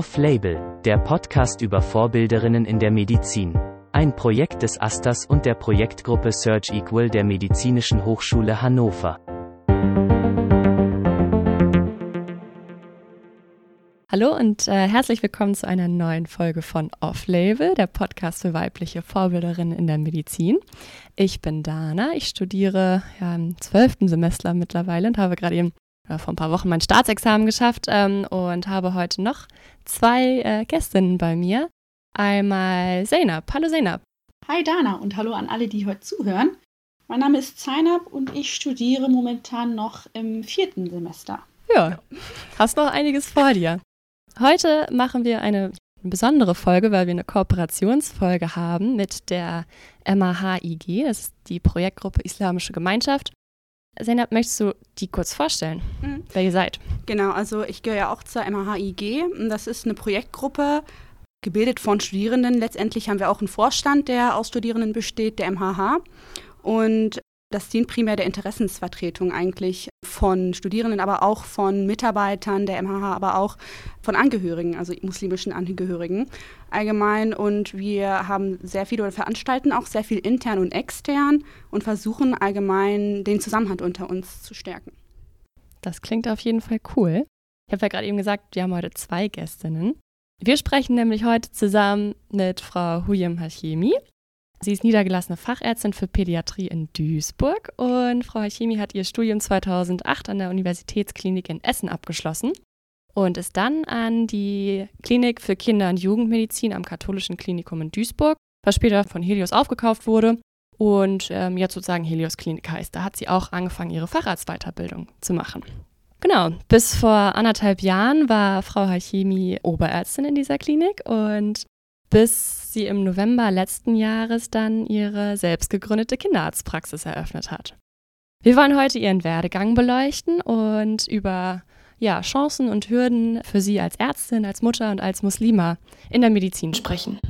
Off-Label, der Podcast über Vorbilderinnen in der Medizin. Ein Projekt des Asters und der Projektgruppe Search Equal der Medizinischen Hochschule Hannover. Hallo und äh, herzlich willkommen zu einer neuen Folge von Off-Label, der Podcast für weibliche Vorbilderinnen in der Medizin. Ich bin Dana, ich studiere ja, im zwölften Semester mittlerweile und habe gerade eben äh, vor ein paar Wochen mein Staatsexamen geschafft ähm, und habe heute noch zwei äh, Gästinnen bei mir. Einmal Zeynab. Hallo Zeynab. Hi Dana und hallo an alle, die heute zuhören. Mein Name ist Zeynab und ich studiere momentan noch im vierten Semester. Ja, hast noch einiges vor dir. Heute machen wir eine besondere Folge, weil wir eine Kooperationsfolge haben mit der MAHIG, das ist die Projektgruppe Islamische Gemeinschaft. Zeynep, möchtest du die kurz vorstellen, mhm. wer ihr seid? Genau, also ich gehöre ja auch zur MAHIG. Das ist eine Projektgruppe, gebildet von Studierenden. Letztendlich haben wir auch einen Vorstand, der aus Studierenden besteht, der MHH. Und das dient primär der Interessensvertretung eigentlich von Studierenden, aber auch von Mitarbeitern der MHH, aber auch von Angehörigen, also muslimischen Angehörigen allgemein. Und wir haben sehr viel oder veranstalten auch sehr viel intern und extern und versuchen allgemein den Zusammenhang unter uns zu stärken. Das klingt auf jeden Fall cool. Ich habe ja gerade eben gesagt, wir haben heute zwei Gästinnen. Wir sprechen nämlich heute zusammen mit Frau Huyem Hashemi. Sie ist niedergelassene Fachärztin für Pädiatrie in Duisburg und Frau Hachemi hat ihr Studium 2008 an der Universitätsklinik in Essen abgeschlossen und ist dann an die Klinik für Kinder- und Jugendmedizin am Katholischen Klinikum in Duisburg, was später von Helios aufgekauft wurde und ähm, jetzt sozusagen Helios Klinik heißt. Da hat sie auch angefangen, ihre Facharztweiterbildung zu machen. Genau, bis vor anderthalb Jahren war Frau Hachemi Oberärztin in dieser Klinik und bis sie im November letzten Jahres dann ihre selbst gegründete Kinderarztpraxis eröffnet hat. Wir wollen heute ihren Werdegang beleuchten und über ja, Chancen und Hürden für sie als Ärztin, als Mutter und als Muslima in der Medizin sprechen.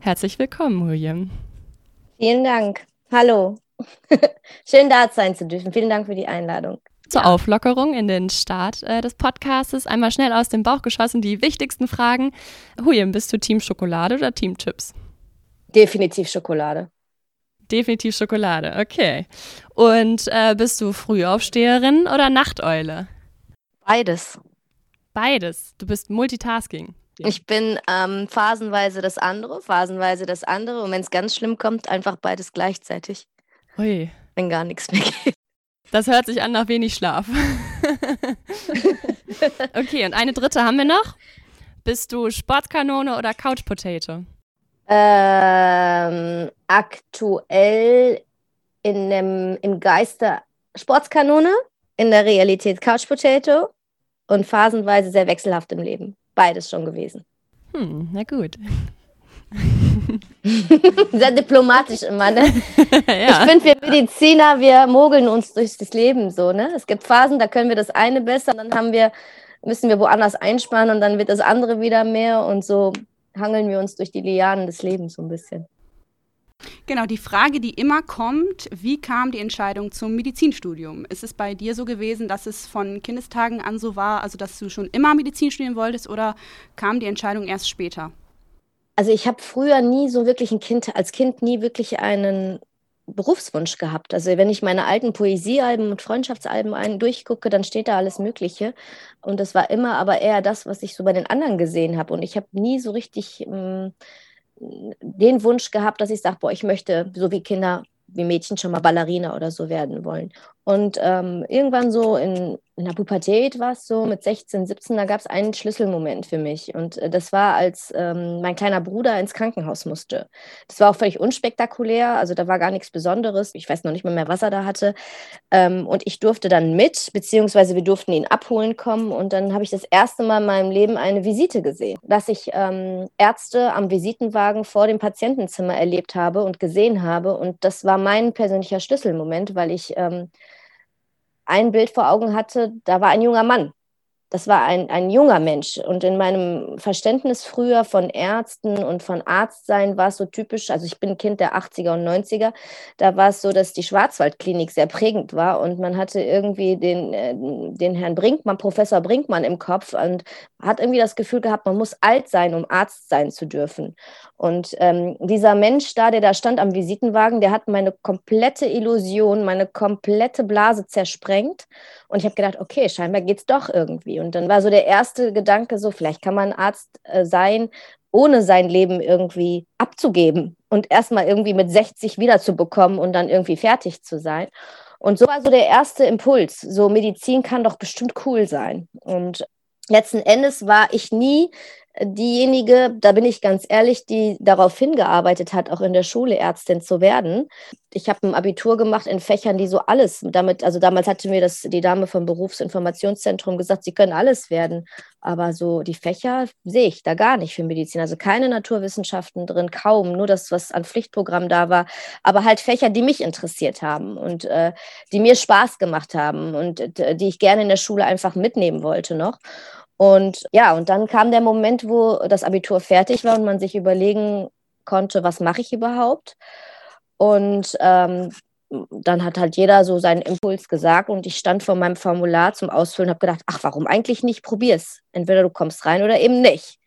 Herzlich willkommen, William. Vielen Dank. Hallo. Schön da sein zu dürfen. Vielen Dank für die Einladung. Zur ja. Auflockerung in den Start äh, des Podcasts einmal schnell aus dem Bauch geschossen die wichtigsten Fragen. Huyem, bist du Team Schokolade oder Team Chips? Definitiv Schokolade. Definitiv Schokolade, okay. Und äh, bist du Frühaufsteherin oder Nachteule? Beides. Beides. Du bist Multitasking. Ich bin ähm, phasenweise das andere, phasenweise das andere. Und wenn es ganz schlimm kommt, einfach beides gleichzeitig. Ui. Wenn gar nichts mehr geht. Das hört sich an nach wenig Schlaf. okay, und eine dritte haben wir noch. Bist du Sportkanone oder Couch Potato? Ähm, aktuell in dem, im Geiste Sportskanone, in der Realität Couch Potato und phasenweise sehr wechselhaft im Leben beides schon gewesen. Hm, na gut. Sehr diplomatisch immer, ne? ja. Ich finde, wir Mediziner, wir mogeln uns durch das Leben so, ne? Es gibt Phasen, da können wir das eine besser, dann haben wir, müssen wir woanders einsparen und dann wird das andere wieder mehr und so hangeln wir uns durch die Lianen des Lebens so ein bisschen. Genau, die Frage, die immer kommt, wie kam die Entscheidung zum Medizinstudium? Ist es bei dir so gewesen, dass es von Kindestagen an so war, also dass du schon immer Medizin studieren wolltest oder kam die Entscheidung erst später? Also ich habe früher nie so wirklich ein Kind, als Kind nie wirklich einen Berufswunsch gehabt. Also wenn ich meine alten Poesiealben und Freundschaftsalben ein durchgucke, dann steht da alles Mögliche. Und das war immer aber eher das, was ich so bei den anderen gesehen habe. Und ich habe nie so richtig mh, hm, den Wunsch gehabt, dass ich sage, boah, ich möchte, so wie Kinder, wie Mädchen schon mal Ballerina oder so werden wollen. Und ähm, irgendwann so in, in der Pubertät war es so, mit 16, 17, da gab es einen Schlüsselmoment für mich. Und äh, das war, als ähm, mein kleiner Bruder ins Krankenhaus musste. Das war auch völlig unspektakulär, also da war gar nichts Besonderes. Ich weiß noch nicht mal mehr, was er da hatte. Ähm, und ich durfte dann mit, beziehungsweise wir durften ihn abholen kommen. Und dann habe ich das erste Mal in meinem Leben eine Visite gesehen, dass ich ähm, Ärzte am Visitenwagen vor dem Patientenzimmer erlebt habe und gesehen habe. Und das war mein persönlicher Schlüsselmoment, weil ich ähm, ein Bild vor Augen hatte, da war ein junger Mann. Das war ein, ein junger Mensch. Und in meinem Verständnis früher von Ärzten und von Arztsein war es so typisch, also ich bin Kind der 80er und 90er, da war es so, dass die Schwarzwaldklinik sehr prägend war und man hatte irgendwie den, äh, den Herrn Brinkmann, Professor Brinkmann im Kopf und hat irgendwie das Gefühl gehabt, man muss alt sein, um Arzt sein zu dürfen. Und ähm, dieser Mensch da, der da stand am Visitenwagen, der hat meine komplette Illusion, meine komplette Blase zersprengt. Und ich habe gedacht, okay, scheinbar geht es doch irgendwie. Und dann war so der erste Gedanke so, vielleicht kann man Arzt äh, sein, ohne sein Leben irgendwie abzugeben und erstmal irgendwie mit 60 wiederzubekommen und dann irgendwie fertig zu sein. Und so war so der erste Impuls. So Medizin kann doch bestimmt cool sein. Und letzten Endes war ich nie diejenige, da bin ich ganz ehrlich, die darauf hingearbeitet hat, auch in der Schule Ärztin zu werden. Ich habe ein Abitur gemacht in Fächern, die so alles damit, also damals hatte mir das die Dame vom Berufsinformationszentrum gesagt, sie können alles werden. Aber so die Fächer sehe ich da gar nicht für Medizin. Also keine Naturwissenschaften drin, kaum, nur das, was an Pflichtprogramm da war. Aber halt Fächer, die mich interessiert haben und äh, die mir Spaß gemacht haben und äh, die ich gerne in der Schule einfach mitnehmen wollte noch. Und ja, und dann kam der Moment, wo das Abitur fertig war und man sich überlegen konnte, was mache ich überhaupt? Und ähm, dann hat halt jeder so seinen Impuls gesagt und ich stand vor meinem Formular zum Ausfüllen und habe gedacht, ach, warum eigentlich nicht? Probier's. Entweder du kommst rein oder eben nicht.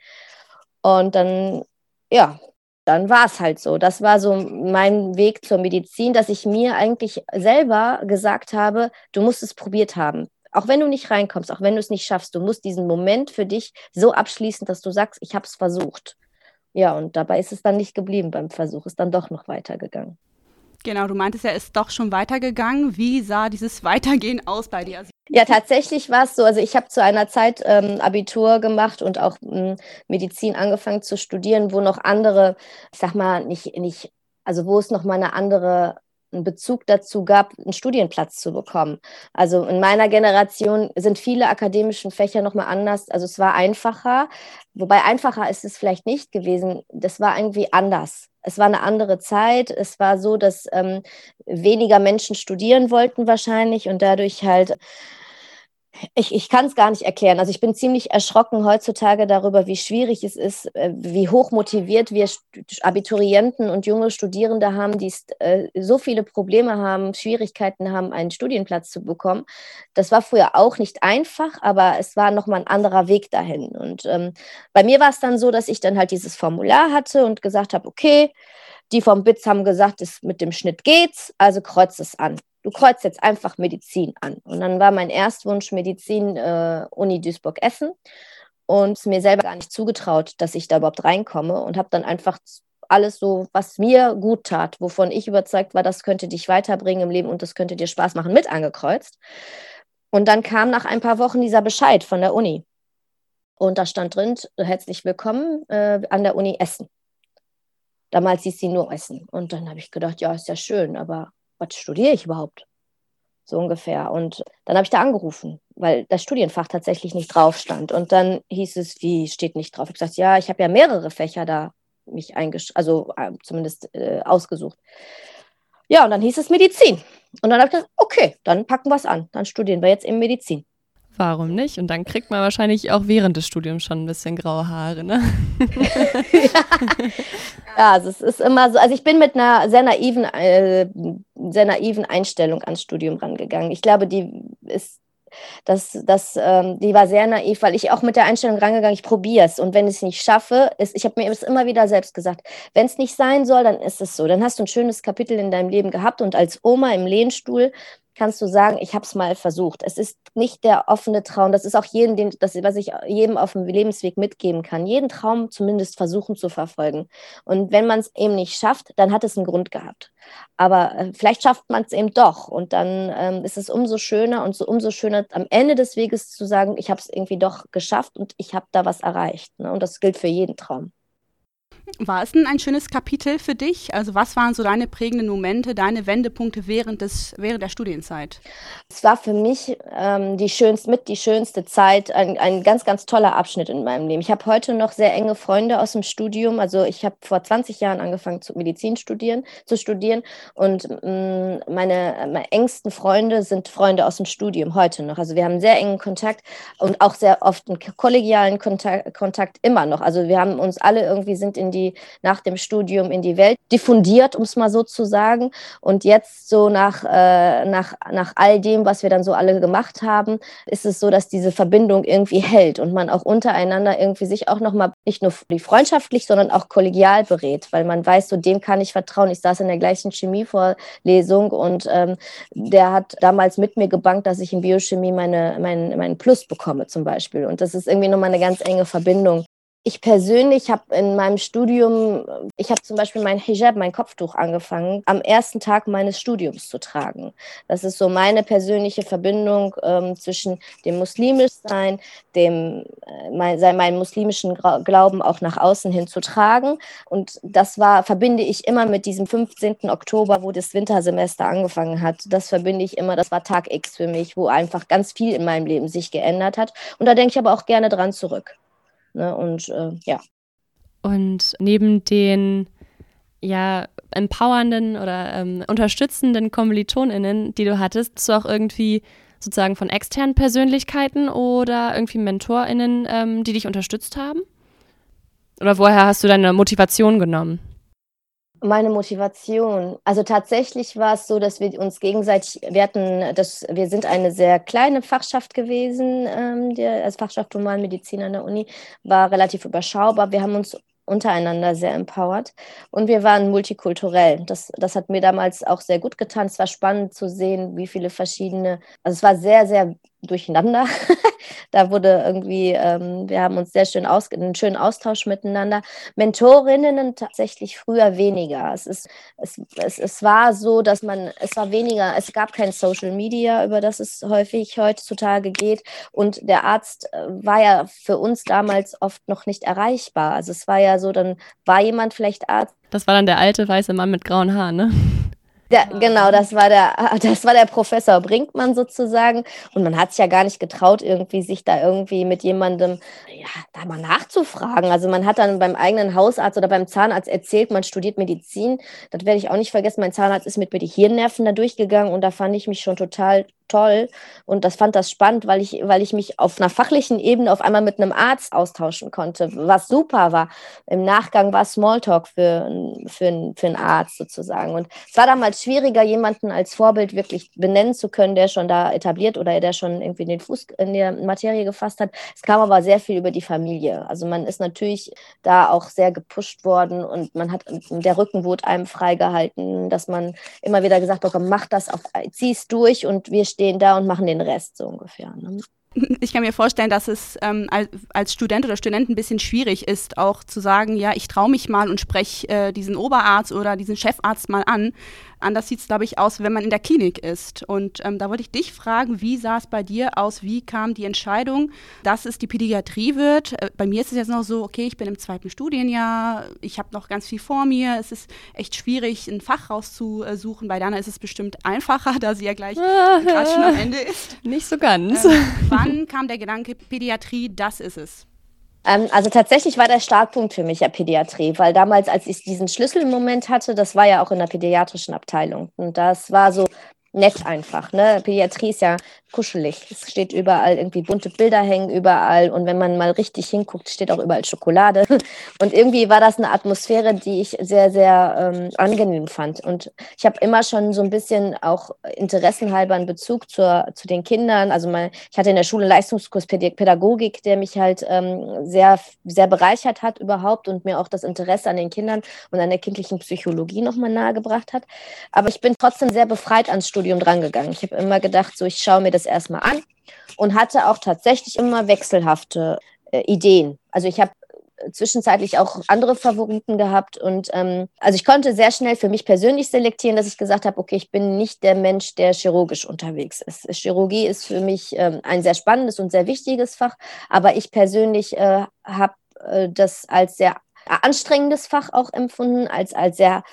Und dann, ja, dann war es halt so. Das war so mein Weg zur Medizin, dass ich mir eigentlich selber gesagt habe, du musst es probiert haben auch wenn du nicht reinkommst, auch wenn du es nicht schaffst, du musst diesen Moment für dich so abschließen, dass du sagst, ich habe es versucht. Ja, und dabei ist es dann nicht geblieben beim Versuch, ist dann doch noch weitergegangen. Genau, du meintest ja, ist doch schon weitergegangen. Wie sah dieses Weitergehen aus bei dir? Ja, tatsächlich war es so. Also ich habe zu einer Zeit ähm, Abitur gemacht und auch ähm, Medizin angefangen zu studieren, wo noch andere, ich sag mal, nicht, nicht, also wo es noch mal eine andere einen Bezug dazu gab, einen Studienplatz zu bekommen. Also in meiner Generation sind viele akademische Fächer nochmal anders. Also es war einfacher, wobei einfacher ist es vielleicht nicht gewesen. Das war irgendwie anders. Es war eine andere Zeit. Es war so, dass ähm, weniger Menschen studieren wollten wahrscheinlich und dadurch halt ich, ich kann es gar nicht erklären. Also ich bin ziemlich erschrocken heutzutage darüber, wie schwierig es ist, äh, wie hoch motiviert wir Abiturienten und junge Studierende haben, die äh, so viele Probleme haben, Schwierigkeiten haben, einen Studienplatz zu bekommen. Das war früher auch nicht einfach, aber es war nochmal ein anderer Weg dahin. Und ähm, bei mir war es dann so, dass ich dann halt dieses Formular hatte und gesagt habe, okay, die vom BITS haben gesagt, es mit dem Schnitt geht's, also kreuz es an du kreuzt jetzt einfach Medizin an. Und dann war mein Erstwunsch Medizin äh, Uni Duisburg-Essen und mir selber gar nicht zugetraut, dass ich da überhaupt reinkomme und habe dann einfach alles so, was mir gut tat, wovon ich überzeugt war, das könnte dich weiterbringen im Leben und das könnte dir Spaß machen, mit angekreuzt. Und dann kam nach ein paar Wochen dieser Bescheid von der Uni. Und da stand drin, herzlich willkommen äh, an der Uni Essen. Damals hieß sie nur Essen. Und dann habe ich gedacht, ja, ist ja schön, aber was studiere ich überhaupt? So ungefähr. Und dann habe ich da angerufen, weil das Studienfach tatsächlich nicht drauf stand. Und dann hieß es, wie steht nicht drauf? Ich gesagt, ja, ich habe ja mehrere Fächer da mich eingesch also äh, zumindest äh, ausgesucht. Ja, und dann hieß es Medizin. Und dann habe ich gesagt, okay, dann packen wir es an. Dann studieren wir jetzt eben Medizin. Warum nicht? Und dann kriegt man wahrscheinlich auch während des Studiums schon ein bisschen graue Haare, ne? ja, also es ist immer so, also ich bin mit einer sehr naiven, äh, sehr naiven Einstellung ans Studium rangegangen. Ich glaube, die ist das, das, ähm, die war sehr naiv, weil ich auch mit der Einstellung rangegangen, ich probiere es. Und wenn ich es nicht schaffe, ist, ich habe mir das immer wieder selbst gesagt, wenn es nicht sein soll, dann ist es so. Dann hast du ein schönes Kapitel in deinem Leben gehabt und als Oma im Lehnstuhl kannst du sagen, ich habe es mal versucht. Es ist nicht der offene Traum. Das ist auch jeden, den, das, was ich jedem auf dem Lebensweg mitgeben kann. Jeden Traum zumindest versuchen zu verfolgen. Und wenn man es eben nicht schafft, dann hat es einen Grund gehabt. Aber äh, vielleicht schafft man es eben doch. Und dann ähm, ist es umso schöner und so umso schöner am Ende des Weges zu sagen, ich habe es irgendwie doch geschafft und ich habe da was erreicht. Ne? Und das gilt für jeden Traum. War es denn ein schönes Kapitel für dich? Also was waren so deine prägenden Momente, deine Wendepunkte während, des, während der Studienzeit? Es war für mich ähm, die schönste, mit die schönste Zeit, ein, ein ganz, ganz toller Abschnitt in meinem Leben. Ich habe heute noch sehr enge Freunde aus dem Studium. Also ich habe vor 20 Jahren angefangen zu Medizin studieren, zu studieren und ähm, meine, meine engsten Freunde sind Freunde aus dem Studium heute noch. Also wir haben sehr engen Kontakt und auch sehr oft einen kollegialen Kontakt, Kontakt immer noch. Also wir haben uns alle irgendwie sind in die nach dem Studium in die Welt diffundiert, um es mal so zu sagen. Und jetzt so nach, äh, nach, nach all dem, was wir dann so alle gemacht haben, ist es so, dass diese Verbindung irgendwie hält und man auch untereinander irgendwie sich auch nochmal nicht nur freundschaftlich, sondern auch kollegial berät, weil man weiß, so dem kann ich vertrauen. Ich saß in der gleichen Chemievorlesung und ähm, der hat damals mit mir gebankt, dass ich in Biochemie meine, mein, meinen Plus bekomme zum Beispiel. Und das ist irgendwie nochmal eine ganz enge Verbindung ich persönlich habe in meinem Studium, ich habe zum Beispiel mein Hijab, mein Kopftuch angefangen, am ersten Tag meines Studiums zu tragen. Das ist so meine persönliche Verbindung ähm, zwischen dem Muslimischsein, dem äh, mein, meinen muslimischen Glauben auch nach außen hin zu tragen. Und das war, verbinde ich immer mit diesem 15. Oktober, wo das Wintersemester angefangen hat. Das verbinde ich immer, das war Tag X für mich, wo einfach ganz viel in meinem Leben sich geändert hat. Und da denke ich aber auch gerne dran zurück. Ne? Und äh, ja. Und neben den ja, empowernden oder ähm, unterstützenden KommilitonInnen, die du hattest, hast du auch irgendwie sozusagen von externen Persönlichkeiten oder irgendwie MentorInnen, ähm, die dich unterstützt haben? Oder woher hast du deine Motivation genommen? Meine Motivation. Also tatsächlich war es so, dass wir uns gegenseitig, wir hatten, das, wir sind eine sehr kleine Fachschaft gewesen, ähm, der, als Fachschaft Humanmedizin an der Uni, war relativ überschaubar. Wir haben uns untereinander sehr empowered und wir waren multikulturell. Das, das hat mir damals auch sehr gut getan. Es war spannend zu sehen, wie viele verschiedene, also es war sehr, sehr durcheinander. da wurde irgendwie, ähm, wir haben uns sehr schön aus, einen schönen Austausch miteinander. Mentorinnen tatsächlich früher weniger. Es, ist, es, es, es war so, dass man, es war weniger, es gab kein Social Media, über das es häufig heutzutage geht. Und der Arzt äh, war ja für uns damals oft noch nicht erreichbar. Also es war ja so, dann war jemand vielleicht Arzt. Das war dann der alte weiße Mann mit grauen Haaren, ne? Der, genau, das war der, das war der Professor Brinkmann sozusagen. Und man hat sich ja gar nicht getraut, irgendwie sich da irgendwie mit jemandem, ja, da mal nachzufragen. Also man hat dann beim eigenen Hausarzt oder beim Zahnarzt erzählt, man studiert Medizin. Das werde ich auch nicht vergessen. Mein Zahnarzt ist mit mir die Hirnnerven da durchgegangen und da fand ich mich schon total toll und das fand das spannend, weil ich, weil ich mich auf einer fachlichen Ebene auf einmal mit einem Arzt austauschen konnte, was super war. Im Nachgang war Smalltalk für, für, für einen Arzt sozusagen. Und es war damals schwieriger, jemanden als Vorbild wirklich benennen zu können, der schon da etabliert oder der schon irgendwie den Fuß in der Materie gefasst hat. Es kam aber sehr viel über die Familie. Also man ist natürlich da auch sehr gepusht worden und man hat, der Rücken wurde einem freigehalten, dass man immer wieder gesagt hat, mach das, auf, zieh's durch und wir da und machen den Rest so ungefähr. Ne? Ich kann mir vorstellen, dass es ähm, als Student oder Student ein bisschen schwierig ist, auch zu sagen, ja, ich traue mich mal und spreche äh, diesen Oberarzt oder diesen Chefarzt mal an. Anders sieht es, glaube ich, aus, wenn man in der Klinik ist. Und ähm, da wollte ich dich fragen, wie sah es bei dir aus? Wie kam die Entscheidung, dass es die Pädiatrie wird? Äh, bei mir ist es jetzt noch so, okay, ich bin im zweiten Studienjahr, ich habe noch ganz viel vor mir. Es ist echt schwierig, ein Fach rauszusuchen. Bei Dana ist es bestimmt einfacher, da sie ja gleich gerade schon am Ende ist. Nicht so ganz. Ähm, wann kam der Gedanke, Pädiatrie, das ist es? Ähm, also tatsächlich war der Startpunkt für mich ja Pädiatrie, weil damals, als ich diesen Schlüsselmoment hatte, das war ja auch in der pädiatrischen Abteilung. Und das war so nett einfach. Ne? Pädiatrie ist ja kuschelig. Es steht überall irgendwie bunte Bilder hängen überall und wenn man mal richtig hinguckt, steht auch überall Schokolade. Und irgendwie war das eine Atmosphäre, die ich sehr, sehr ähm, angenehm fand. Und ich habe immer schon so ein bisschen auch interessenhalber einen Bezug zur, zu den Kindern. Also mal, ich hatte in der Schule Leistungskurs Pädagogik, der mich halt ähm, sehr, sehr bereichert hat überhaupt und mir auch das Interesse an den Kindern und an der kindlichen Psychologie nochmal nahegebracht hat. Aber ich bin trotzdem sehr befreit ans Studium drangegangen. Ich habe immer gedacht, so ich schaue mir das das erstmal an und hatte auch tatsächlich immer wechselhafte äh, Ideen. Also ich habe äh, zwischenzeitlich auch andere Favoriten gehabt und ähm, also ich konnte sehr schnell für mich persönlich selektieren, dass ich gesagt habe, okay, ich bin nicht der Mensch, der chirurgisch unterwegs ist. Chirurgie ist für mich ähm, ein sehr spannendes und sehr wichtiges Fach, aber ich persönlich äh, habe äh, das als sehr anstrengendes Fach auch empfunden, als, als sehr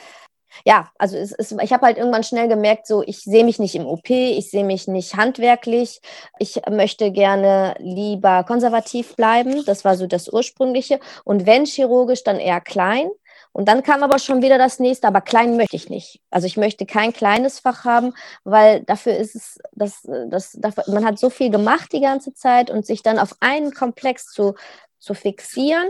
ja, also es ist, ich habe halt irgendwann schnell gemerkt, so ich sehe mich nicht im OP, ich sehe mich nicht handwerklich, ich möchte gerne lieber konservativ bleiben. Das war so das ursprüngliche. Und wenn chirurgisch, dann eher klein. Und dann kam aber schon wieder das nächste, aber klein möchte ich nicht. Also ich möchte kein kleines Fach haben, weil dafür ist es, das, das, man hat so viel gemacht die ganze Zeit und sich dann auf einen Komplex zu, zu fixieren,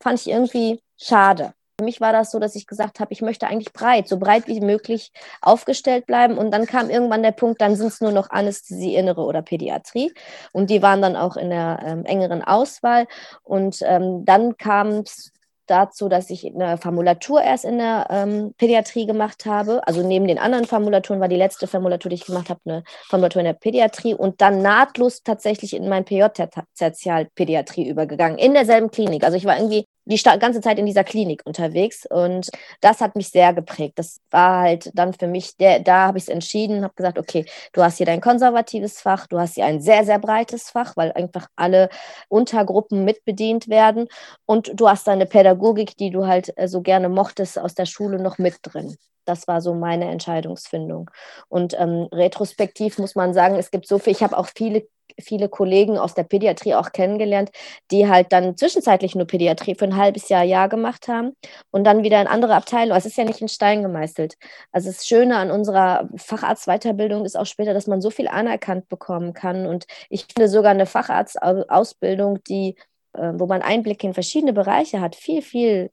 fand ich irgendwie schade. Für mich war das so, dass ich gesagt habe, ich möchte eigentlich breit, so breit wie möglich aufgestellt bleiben. Und dann kam irgendwann der Punkt, dann sind es nur noch Anästhesie, Innere oder Pädiatrie. Und die waren dann auch in der ähm, engeren Auswahl. Und ähm, dann kam es dazu, dass ich eine Formulatur erst in der ähm, Pädiatrie gemacht habe. Also neben den anderen Formulaturen war die letzte Formulatur, die ich gemacht habe, eine Formulatur in der Pädiatrie und dann nahtlos tatsächlich in mein PJ-Tertialpädiatrie übergegangen, in derselben Klinik. Also ich war irgendwie die ganze Zeit in dieser Klinik unterwegs und das hat mich sehr geprägt. Das war halt dann für mich, der, da habe ich es entschieden, habe gesagt, okay, du hast hier dein konservatives Fach, du hast hier ein sehr, sehr breites Fach, weil einfach alle Untergruppen mitbedient werden und du hast deine Pädagogik, die du halt äh, so gerne mochtest, aus der Schule noch mit drin. Das war so meine Entscheidungsfindung. Und ähm, retrospektiv muss man sagen, es gibt so viel, ich habe auch viele viele Kollegen aus der Pädiatrie auch kennengelernt, die halt dann zwischenzeitlich nur Pädiatrie für ein halbes Jahr, Jahr gemacht haben und dann wieder in andere Abteilungen. Es ist ja nicht in Stein gemeißelt. Also das Schöne an unserer Facharztweiterbildung ist auch später, dass man so viel anerkannt bekommen kann. Und ich finde sogar eine Facharztausbildung, die, äh, wo man Einblick in verschiedene Bereiche hat, viel, viel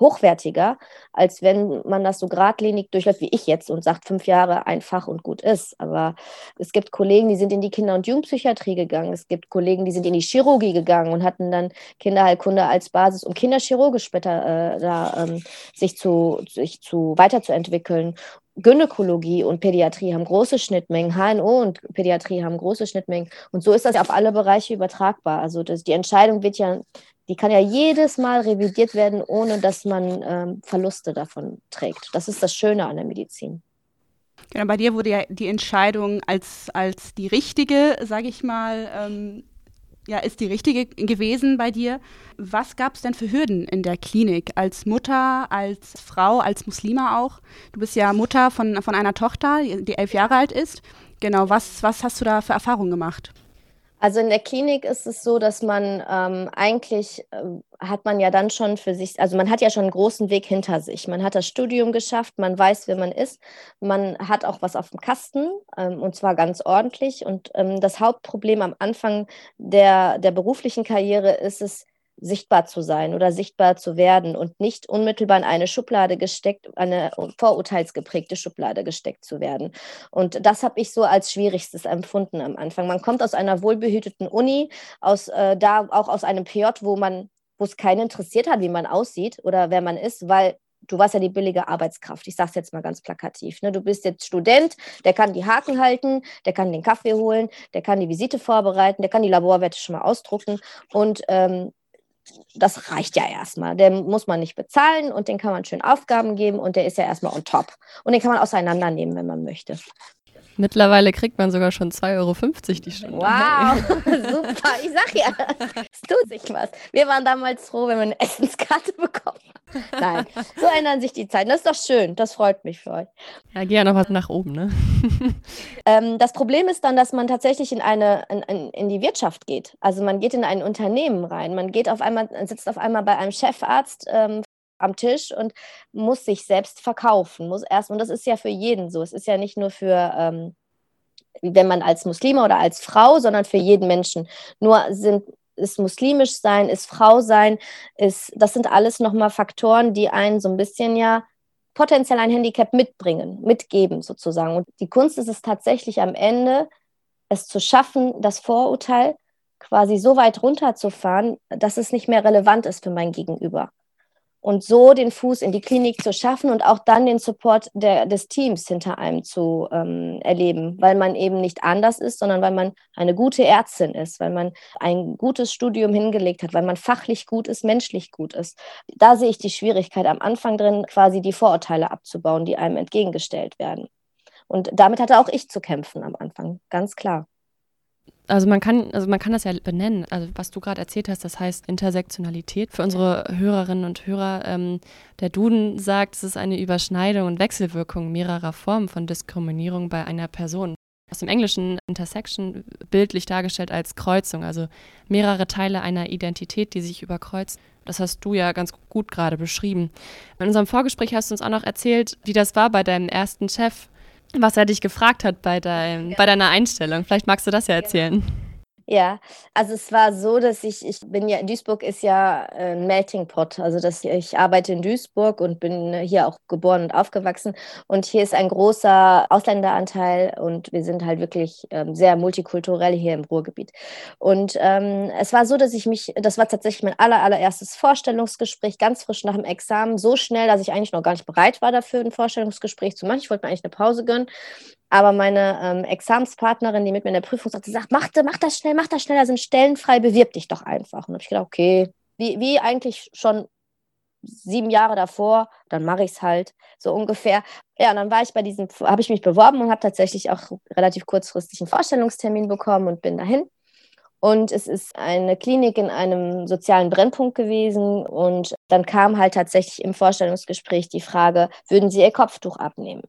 hochwertiger, als wenn man das so geradlinig durchläuft wie ich jetzt und sagt, fünf Jahre einfach und gut ist. Aber es gibt Kollegen, die sind in die Kinder- und Jugendpsychiatrie gegangen. Es gibt Kollegen, die sind in die Chirurgie gegangen und hatten dann Kinderheilkunde als Basis, um kinderchirurgisch später äh, da, ähm, sich, zu, sich zu weiterzuentwickeln. Gynäkologie und Pädiatrie haben große Schnittmengen, HNO und Pädiatrie haben große Schnittmengen. Und so ist das auf alle Bereiche übertragbar. Also das, die Entscheidung wird ja die kann ja jedes Mal revidiert werden, ohne dass man ähm, Verluste davon trägt. Das ist das Schöne an der Medizin. Genau, bei dir wurde ja die Entscheidung als, als die richtige, sage ich mal, ähm, ja, ist die richtige gewesen bei dir. Was gab es denn für Hürden in der Klinik als Mutter, als Frau, als Muslima auch? Du bist ja Mutter von, von einer Tochter, die elf Jahre alt ist. Genau, was, was hast du da für Erfahrungen gemacht? Also in der Klinik ist es so, dass man ähm, eigentlich äh, hat man ja dann schon für sich, also man hat ja schon einen großen Weg hinter sich. Man hat das Studium geschafft, man weiß, wer man ist, man hat auch was auf dem Kasten ähm, und zwar ganz ordentlich. Und ähm, das Hauptproblem am Anfang der, der beruflichen Karriere ist es, sichtbar zu sein oder sichtbar zu werden und nicht unmittelbar in eine Schublade gesteckt, eine vorurteilsgeprägte Schublade gesteckt zu werden. Und das habe ich so als schwierigstes empfunden am Anfang. Man kommt aus einer wohlbehüteten Uni, aus äh, da auch aus einem PJ, wo man wo es keinen interessiert hat, wie man aussieht oder wer man ist, weil du warst ja die billige Arbeitskraft. Ich sage es jetzt mal ganz plakativ. Ne? Du bist jetzt Student, der kann die Haken halten, der kann den Kaffee holen, der kann die Visite vorbereiten, der kann die Laborwerte schon mal ausdrucken und ähm, das reicht ja erstmal. Der muss man nicht bezahlen und den kann man schön Aufgaben geben und der ist ja erstmal on top. Und den kann man auseinandernehmen, wenn man möchte. Mittlerweile kriegt man sogar schon 2,50 Euro die Stunde. Wow, super. Ich sag ja, es tut sich was. Wir waren damals froh, wenn wir eine Essenskarte bekommen. Nein, so ändern sich die Zeiten. Das ist doch schön. Das freut mich für euch. Ja, geh ja noch was nach oben, ne? ähm, das Problem ist dann, dass man tatsächlich in, eine, in, in, die Wirtschaft geht. Also man geht in ein Unternehmen rein. Man geht auf einmal, sitzt auf einmal bei einem Chefarzt ähm, am Tisch und muss sich selbst verkaufen, muss erst, und das ist ja für jeden so. Es ist ja nicht nur für, ähm, wenn man als Muslime oder als Frau, sondern für jeden Menschen. Nur sind ist muslimisch sein, ist Frau sein, ist, das sind alles nochmal Faktoren, die einen so ein bisschen ja potenziell ein Handicap mitbringen, mitgeben sozusagen. Und die Kunst ist es tatsächlich am Ende, es zu schaffen, das Vorurteil quasi so weit runterzufahren, dass es nicht mehr relevant ist für mein Gegenüber und so den Fuß in die Klinik zu schaffen und auch dann den Support der, des Teams hinter einem zu ähm, erleben, weil man eben nicht anders ist, sondern weil man eine gute Ärztin ist, weil man ein gutes Studium hingelegt hat, weil man fachlich gut ist, menschlich gut ist. Da sehe ich die Schwierigkeit am Anfang drin, quasi die Vorurteile abzubauen, die einem entgegengestellt werden. Und damit hatte auch ich zu kämpfen am Anfang, ganz klar. Also man kann, also man kann das ja benennen. Also was du gerade erzählt hast, das heißt Intersektionalität. Für unsere Hörerinnen und Hörer, ähm, der Duden sagt, es ist eine Überschneidung und Wechselwirkung mehrerer Formen von Diskriminierung bei einer Person. Aus dem Englischen Intersection bildlich dargestellt als Kreuzung, also mehrere Teile einer Identität, die sich überkreuzen. Das hast du ja ganz gut gerade beschrieben. In unserem Vorgespräch hast du uns auch noch erzählt, wie das war bei deinem ersten Chef, was er dich gefragt hat bei, dein, ja. bei deiner Einstellung. Vielleicht magst du das ja erzählen. Ja, also es war so, dass ich, ich bin ja, Duisburg ist ja ein Melting Pot. Also dass ich arbeite in Duisburg und bin hier auch geboren und aufgewachsen. Und hier ist ein großer Ausländeranteil und wir sind halt wirklich ähm, sehr multikulturell hier im Ruhrgebiet. Und ähm, es war so, dass ich mich, das war tatsächlich mein aller, allererstes Vorstellungsgespräch, ganz frisch nach dem Examen, so schnell, dass ich eigentlich noch gar nicht bereit war dafür, ein Vorstellungsgespräch zu machen. Ich wollte mir eigentlich eine Pause gönnen. Aber meine ähm, Examenspartnerin, die mit mir in der Prüfung sagte, sagt, mach, mach das schnell, mach das schnell, da sind Stellen frei, bewirb dich doch einfach. Und habe ich gedacht, okay, wie, wie eigentlich schon sieben Jahre davor, dann mache ich es halt so ungefähr. Ja, und dann war ich bei diesem, habe ich mich beworben und habe tatsächlich auch relativ kurzfristig einen Vorstellungstermin bekommen und bin dahin. Und es ist eine Klinik in einem sozialen Brennpunkt gewesen. Und dann kam halt tatsächlich im Vorstellungsgespräch die Frage, würden Sie Ihr Kopftuch abnehmen?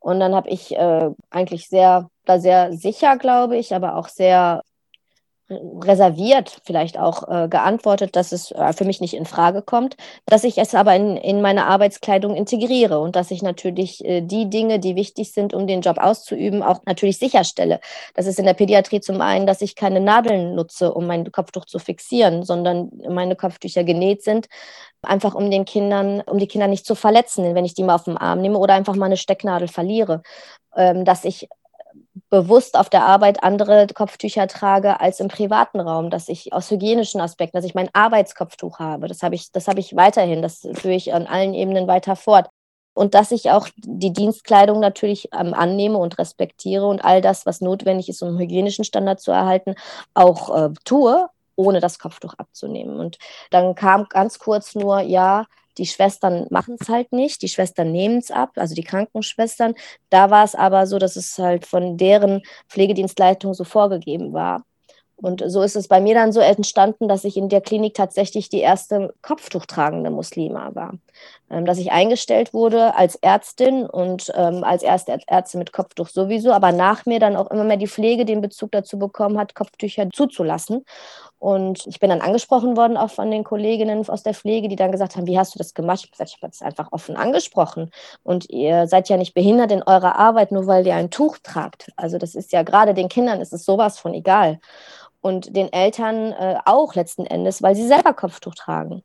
Und dann habe ich äh, eigentlich sehr, da sehr sicher, glaube ich, aber auch sehr reserviert vielleicht auch äh, geantwortet, dass es äh, für mich nicht in Frage kommt, dass ich es aber in, in meine Arbeitskleidung integriere und dass ich natürlich äh, die Dinge, die wichtig sind, um den Job auszuüben, auch natürlich sicherstelle. Das ist in der Pädiatrie zum einen, dass ich keine Nadeln nutze, um mein Kopftuch zu fixieren, sondern meine Kopftücher genäht sind, einfach um den Kindern, um die Kinder nicht zu verletzen, wenn ich die mal auf den Arm nehme oder einfach mal eine Stecknadel verliere. Ähm, dass ich bewusst auf der Arbeit andere Kopftücher trage als im privaten Raum, dass ich aus hygienischen Aspekten, dass ich mein Arbeitskopftuch habe. Das habe ich, das habe ich weiterhin, das führe ich an allen Ebenen weiter fort. Und dass ich auch die Dienstkleidung natürlich ähm, annehme und respektiere und all das, was notwendig ist, um hygienischen Standard zu erhalten, auch äh, tue, ohne das Kopftuch abzunehmen. Und dann kam ganz kurz nur, ja, die Schwestern machen es halt nicht, die Schwestern nehmen es ab, also die Krankenschwestern. Da war es aber so, dass es halt von deren Pflegedienstleitung so vorgegeben war. Und so ist es bei mir dann so entstanden, dass ich in der Klinik tatsächlich die erste Kopftuchtragende Muslima war. Ähm, dass ich eingestellt wurde als Ärztin und ähm, als erste Ärztin mit Kopftuch sowieso, aber nach mir dann auch immer mehr die Pflege den Bezug dazu bekommen hat, Kopftücher zuzulassen. Und ich bin dann angesprochen worden auch von den Kolleginnen aus der Pflege, die dann gesagt haben, wie hast du das gemacht? Ich habe gesagt, ich habe das einfach offen angesprochen. Und ihr seid ja nicht behindert in eurer Arbeit, nur weil ihr ein Tuch tragt. Also das ist ja gerade den Kindern ist es sowas von egal und den Eltern äh, auch letzten Endes, weil sie selber Kopftuch tragen.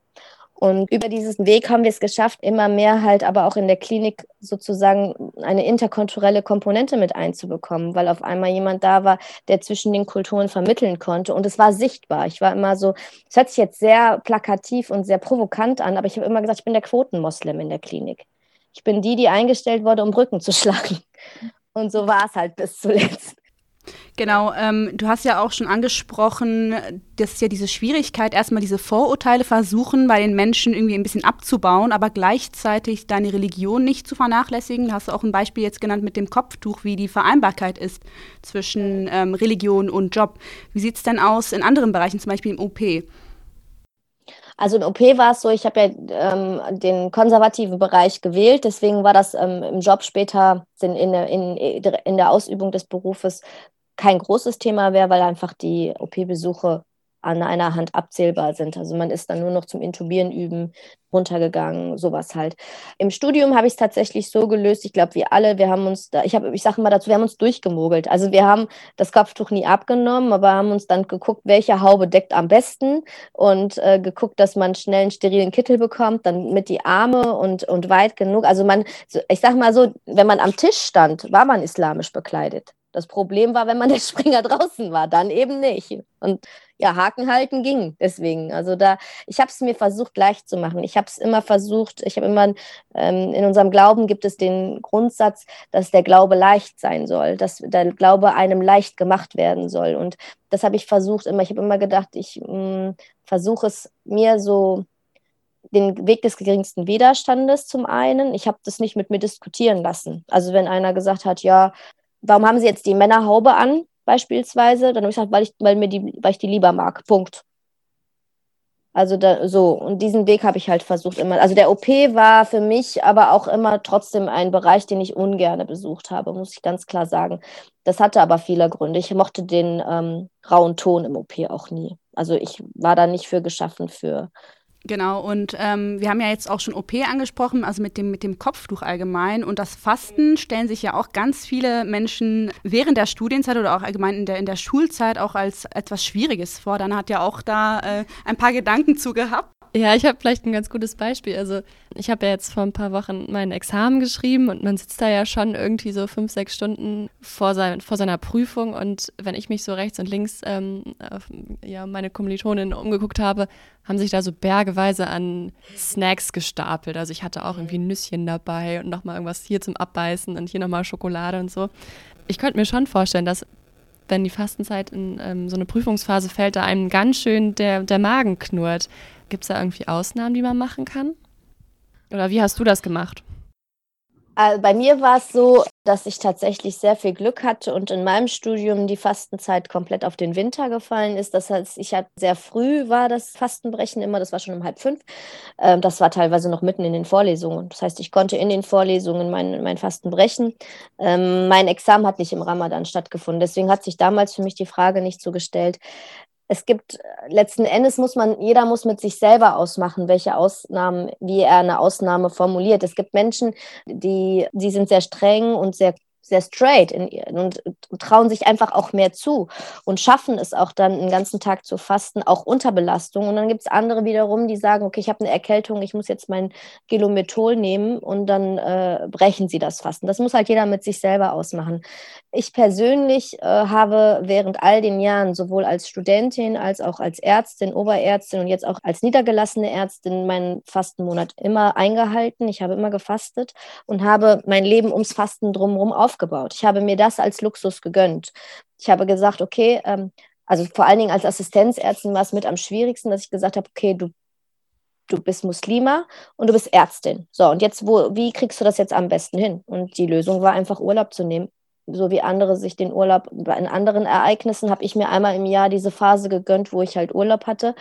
Und über diesen Weg haben wir es geschafft, immer mehr halt aber auch in der Klinik sozusagen eine interkulturelle Komponente mit einzubekommen, weil auf einmal jemand da war, der zwischen den Kulturen vermitteln konnte. Und es war sichtbar. Ich war immer so, es hört sich jetzt sehr plakativ und sehr provokant an, aber ich habe immer gesagt, ich bin der Quotenmoslem in der Klinik. Ich bin die, die eingestellt wurde, um Brücken zu schlagen. Und so war es halt bis zuletzt. Genau, ähm, du hast ja auch schon angesprochen, dass ja diese Schwierigkeit, erstmal diese Vorurteile versuchen, bei den Menschen irgendwie ein bisschen abzubauen, aber gleichzeitig deine Religion nicht zu vernachlässigen. Du hast auch ein Beispiel jetzt genannt mit dem Kopftuch, wie die Vereinbarkeit ist zwischen ähm, Religion und Job. Wie sieht es denn aus in anderen Bereichen, zum Beispiel im OP? Also im OP war es so, ich habe ja ähm, den konservativen Bereich gewählt, deswegen war das ähm, im Job später in, in, in der Ausübung des Berufes kein großes Thema wäre, weil einfach die OP-Besuche an einer Hand abzählbar sind. Also man ist dann nur noch zum Intubieren üben, runtergegangen, sowas halt. Im Studium habe ich es tatsächlich so gelöst, ich glaube, wir alle, wir haben uns da, ich habe, ich sage mal dazu, wir haben uns durchgemogelt. Also wir haben das Kopftuch nie abgenommen, aber haben uns dann geguckt, welche Haube deckt am besten und äh, geguckt, dass man schnell einen sterilen Kittel bekommt, dann mit die Arme und, und weit genug. Also man, ich sage mal so, wenn man am Tisch stand, war man islamisch bekleidet. Das Problem war, wenn man der Springer draußen war, dann eben nicht. Und ja, Haken halten ging deswegen. Also da, ich habe es mir versucht leicht zu machen. Ich habe es immer versucht, ich habe immer, ähm, in unserem Glauben gibt es den Grundsatz, dass der Glaube leicht sein soll, dass der Glaube einem leicht gemacht werden soll. Und das habe ich versucht immer. Ich habe immer gedacht, ich mm, versuche es mir so den Weg des geringsten Widerstandes zum einen. Ich habe das nicht mit mir diskutieren lassen. Also wenn einer gesagt hat, ja, warum haben Sie jetzt die Männerhaube an? beispielsweise. Dann habe ich gesagt, weil ich, weil, mir die, weil ich die lieber mag. Punkt. Also da, so, und diesen Weg habe ich halt versucht immer. Also der OP war für mich aber auch immer trotzdem ein Bereich, den ich ungern besucht habe, muss ich ganz klar sagen. Das hatte aber viele Gründe. Ich mochte den ähm, rauen Ton im OP auch nie. Also ich war da nicht für geschaffen für Genau, und ähm, wir haben ja jetzt auch schon OP angesprochen, also mit dem, mit dem Kopftuch allgemein. Und das Fasten stellen sich ja auch ganz viele Menschen während der Studienzeit oder auch allgemein in der, in der Schulzeit auch als etwas Schwieriges vor. Dann hat ja auch da äh, ein paar Gedanken zu gehabt. Ja, ich habe vielleicht ein ganz gutes Beispiel. Also ich habe ja jetzt vor ein paar Wochen mein Examen geschrieben und man sitzt da ja schon irgendwie so fünf, sechs Stunden vor, sein, vor seiner Prüfung und wenn ich mich so rechts und links ähm, auf ja, meine Kommilitonin umgeguckt habe, haben sich da so bergeweise an Snacks gestapelt. Also ich hatte auch irgendwie ein Nüsschen dabei und nochmal irgendwas hier zum Abbeißen und hier nochmal Schokolade und so. Ich könnte mir schon vorstellen, dass wenn die Fastenzeit in ähm, so eine Prüfungsphase fällt, da einem ganz schön der, der Magen knurrt. Gibt es da irgendwie Ausnahmen, die man machen kann? Oder wie hast du das gemacht? Also bei mir war es so, dass ich tatsächlich sehr viel Glück hatte und in meinem Studium die Fastenzeit komplett auf den Winter gefallen ist. Das heißt, ich hatte sehr früh war das Fastenbrechen immer, das war schon um halb fünf. Ähm, das war teilweise noch mitten in den Vorlesungen. Das heißt, ich konnte in den Vorlesungen mein, mein Fasten brechen. Ähm, mein Examen hat nicht im Ramadan stattgefunden. Deswegen hat sich damals für mich die Frage nicht so gestellt, es gibt letzten Endes muss man, jeder muss mit sich selber ausmachen, welche Ausnahmen, wie er eine Ausnahme formuliert. Es gibt Menschen, die, die sind sehr streng und sehr sehr straight in, und trauen sich einfach auch mehr zu und schaffen es auch dann den ganzen Tag zu fasten, auch unter Belastung. Und dann gibt es andere wiederum, die sagen, okay, ich habe eine Erkältung, ich muss jetzt mein Gelomethol nehmen und dann äh, brechen sie das Fasten. Das muss halt jeder mit sich selber ausmachen. Ich persönlich äh, habe während all den Jahren sowohl als Studentin als auch als Ärztin, Oberärztin und jetzt auch als niedergelassene Ärztin meinen Fastenmonat immer eingehalten. Ich habe immer gefastet und habe mein Leben ums Fasten drumherum auf aufgebaut. Ich habe mir das als Luxus gegönnt. Ich habe gesagt, okay, ähm, also vor allen Dingen als Assistenzärztin war es mit am schwierigsten, dass ich gesagt habe, okay, du, du bist Muslima und du bist Ärztin. So, und jetzt, wo, wie kriegst du das jetzt am besten hin? Und die Lösung war einfach Urlaub zu nehmen. So wie andere sich den Urlaub bei anderen Ereignissen, habe ich mir einmal im Jahr diese Phase gegönnt, wo ich halt Urlaub hatte.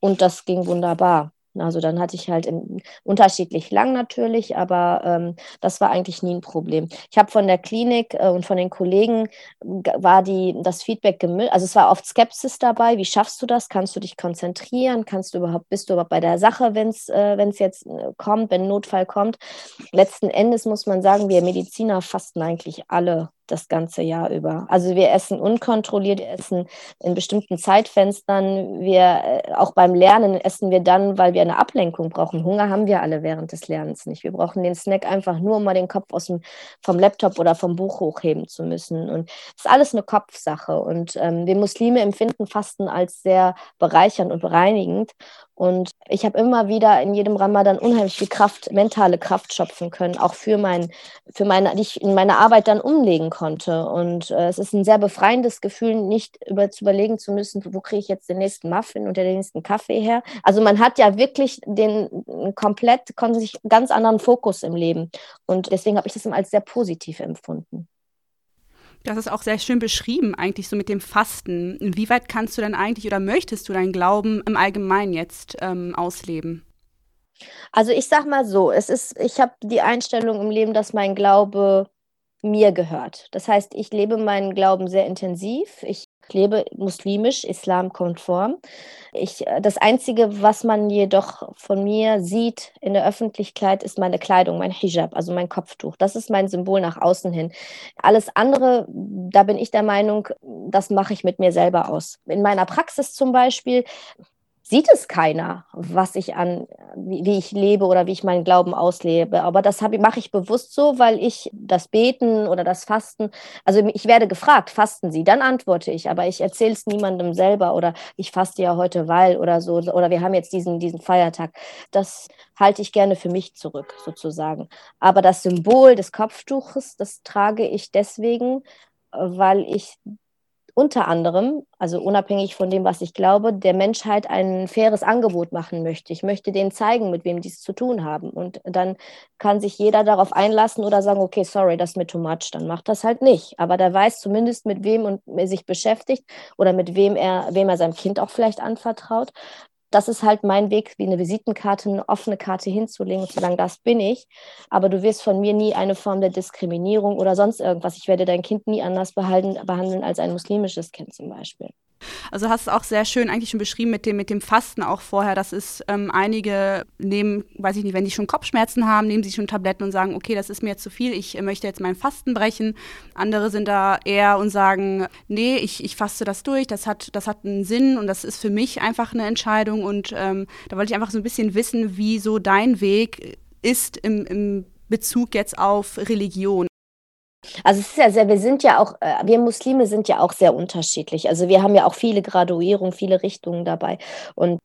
Und das ging wunderbar. Also dann hatte ich halt in, unterschiedlich lang natürlich, aber ähm, das war eigentlich nie ein Problem. Ich habe von der Klinik äh, und von den Kollegen war die, das Feedback gemischt. Also es war oft Skepsis dabei. Wie schaffst du das? Kannst du dich konzentrieren? Kannst du überhaupt, bist du überhaupt bei der Sache, wenn es äh, jetzt äh, kommt, wenn ein Notfall kommt? Letzten Endes muss man sagen, wir Mediziner fasten eigentlich alle das ganze Jahr über. Also wir essen unkontrolliert, wir essen in bestimmten Zeitfenstern. Wir äh, auch beim Lernen essen wir dann, weil wir eine Ablenkung brauchen. Hunger haben wir alle während des Lernens nicht. Wir brauchen den Snack einfach nur, um mal den Kopf aus dem, vom Laptop oder vom Buch hochheben zu müssen. Und es ist alles eine Kopfsache. Und ähm, wir Muslime empfinden Fasten als sehr bereichernd und bereinigend. Und ich habe immer wieder in jedem Ramadan unheimlich viel Kraft, mentale Kraft schöpfen können, auch für mein, für meine, die ich in meine Arbeit dann umlegen konnte. Und äh, es ist ein sehr befreiendes Gefühl, nicht über, zu überlegen zu müssen, wo kriege ich jetzt den nächsten Muffin und den nächsten Kaffee her. Also man hat ja wirklich den komplett, konnte sich ganz anderen Fokus im Leben. Und deswegen habe ich das immer als sehr positiv empfunden. Das ist auch sehr schön beschrieben, eigentlich so mit dem Fasten. Inwieweit kannst du denn eigentlich oder möchtest du deinen Glauben im Allgemeinen jetzt ähm, ausleben? Also ich sag mal so, es ist, ich habe die Einstellung im Leben, dass mein Glaube mir gehört. Das heißt, ich lebe meinen Glauben sehr intensiv. Ich lebe muslimisch, islamkonform. Ich, äh, das Einzige, was man jedoch von mir sieht in der Öffentlichkeit, ist meine Kleidung, mein Hijab, also mein Kopftuch. Das ist mein Symbol nach außen hin. Alles andere, da bin ich der Meinung, das mache ich mit mir selber aus. In meiner Praxis zum Beispiel sieht es keiner, was ich an, wie, wie, ich lebe oder wie ich meinen Glauben auslebe. Aber das mache ich bewusst so, weil ich das Beten oder das Fasten, also ich werde gefragt, fasten Sie? Dann antworte ich, aber ich erzähle es niemandem selber oder ich faste ja heute, weil oder so, oder wir haben jetzt diesen, diesen Feiertag. Das halte ich gerne für mich zurück, sozusagen. Aber das Symbol des Kopftuches, das trage ich deswegen, weil ich unter anderem, also unabhängig von dem, was ich glaube, der Menschheit ein faires Angebot machen möchte. Ich möchte denen zeigen, mit wem die es zu tun haben. Und dann kann sich jeder darauf einlassen oder sagen, okay, sorry, das ist mir too much, dann macht das halt nicht. Aber der weiß zumindest, mit wem er sich beschäftigt oder mit wem er, wem er seinem Kind auch vielleicht anvertraut das ist halt mein Weg, wie eine Visitenkarte, eine offene Karte hinzulegen und zu sagen, das bin ich. Aber du wirst von mir nie eine Form der Diskriminierung oder sonst irgendwas. Ich werde dein Kind nie anders behandeln als ein muslimisches Kind zum Beispiel. Also hast du auch sehr schön eigentlich schon beschrieben mit dem, mit dem Fasten auch vorher, dass es ähm, einige nehmen, weiß ich nicht, wenn die schon Kopfschmerzen haben, nehmen sie schon Tabletten und sagen, okay, das ist mir zu viel, ich äh, möchte jetzt mein Fasten brechen. Andere sind da eher und sagen, nee, ich, ich faste das durch, das hat, das hat einen Sinn und das ist für mich einfach eine Entscheidung. Und ähm, da wollte ich einfach so ein bisschen wissen, wie so dein Weg ist im, im Bezug jetzt auf Religion. Also es ist ja sehr, wir sind ja auch, äh, wir Muslime sind ja auch sehr unterschiedlich. Also wir haben ja auch viele Graduierungen, viele Richtungen dabei. Und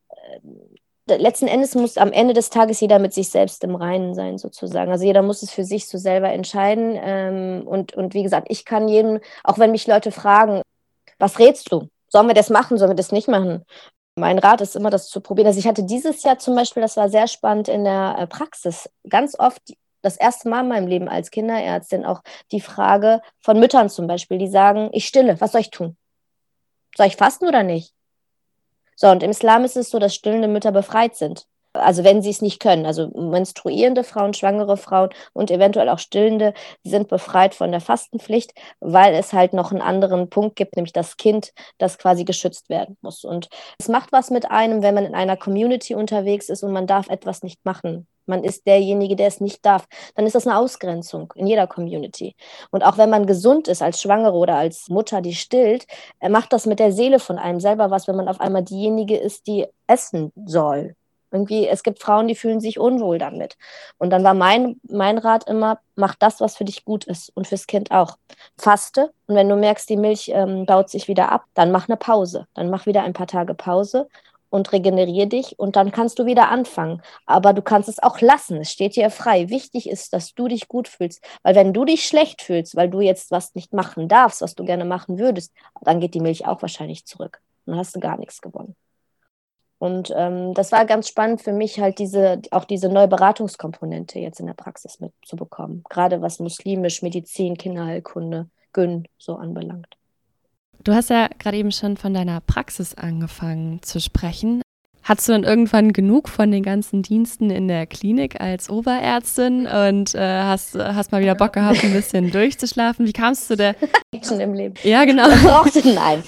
äh, letzten Endes muss am Ende des Tages jeder mit sich selbst im Reinen sein, sozusagen. Also jeder muss es für sich so selber entscheiden. Ähm, und, und wie gesagt, ich kann jedem, auch wenn mich Leute fragen, was rätst du? Sollen wir das machen, sollen wir das nicht machen? Mein Rat ist immer, das zu probieren. Also ich hatte dieses Jahr zum Beispiel, das war sehr spannend in der äh, Praxis, ganz oft das erste Mal in meinem Leben als Kinderärztin auch die Frage von Müttern zum Beispiel, die sagen, ich stille, was soll ich tun? Soll ich fasten oder nicht? So, und im Islam ist es so, dass stillende Mütter befreit sind. Also wenn sie es nicht können, also menstruierende Frauen, schwangere Frauen und eventuell auch stillende sind befreit von der Fastenpflicht, weil es halt noch einen anderen Punkt gibt, nämlich das Kind, das quasi geschützt werden muss. Und es macht was mit einem, wenn man in einer Community unterwegs ist und man darf etwas nicht machen man ist derjenige, der es nicht darf, dann ist das eine Ausgrenzung in jeder Community. Und auch wenn man gesund ist als Schwangere oder als Mutter, die stillt, äh, macht das mit der Seele von einem selber was, wenn man auf einmal diejenige ist, die essen soll. Irgendwie, es gibt Frauen, die fühlen sich unwohl damit. Und dann war mein, mein Rat immer, mach das, was für dich gut ist und fürs Kind auch. Faste und wenn du merkst, die Milch ähm, baut sich wieder ab, dann mach eine Pause. Dann mach wieder ein paar Tage Pause und regeneriere dich und dann kannst du wieder anfangen. Aber du kannst es auch lassen. Es steht dir frei. Wichtig ist, dass du dich gut fühlst. Weil wenn du dich schlecht fühlst, weil du jetzt was nicht machen darfst, was du gerne machen würdest, dann geht die Milch auch wahrscheinlich zurück. Dann hast du gar nichts gewonnen. Und ähm, das war ganz spannend für mich, halt diese, auch diese neue Beratungskomponente jetzt in der Praxis mitzubekommen. Gerade was muslimisch, Medizin, Kinderheilkunde, Gyn so anbelangt. Du hast ja gerade eben schon von deiner Praxis angefangen zu sprechen. Hattest du dann irgendwann genug von den ganzen Diensten in der Klinik als Oberärztin und äh, hast, hast mal wieder Bock gehabt, ein bisschen durchzuschlafen? Wie kamst du der Action im Leben? Ja, genau. Nein.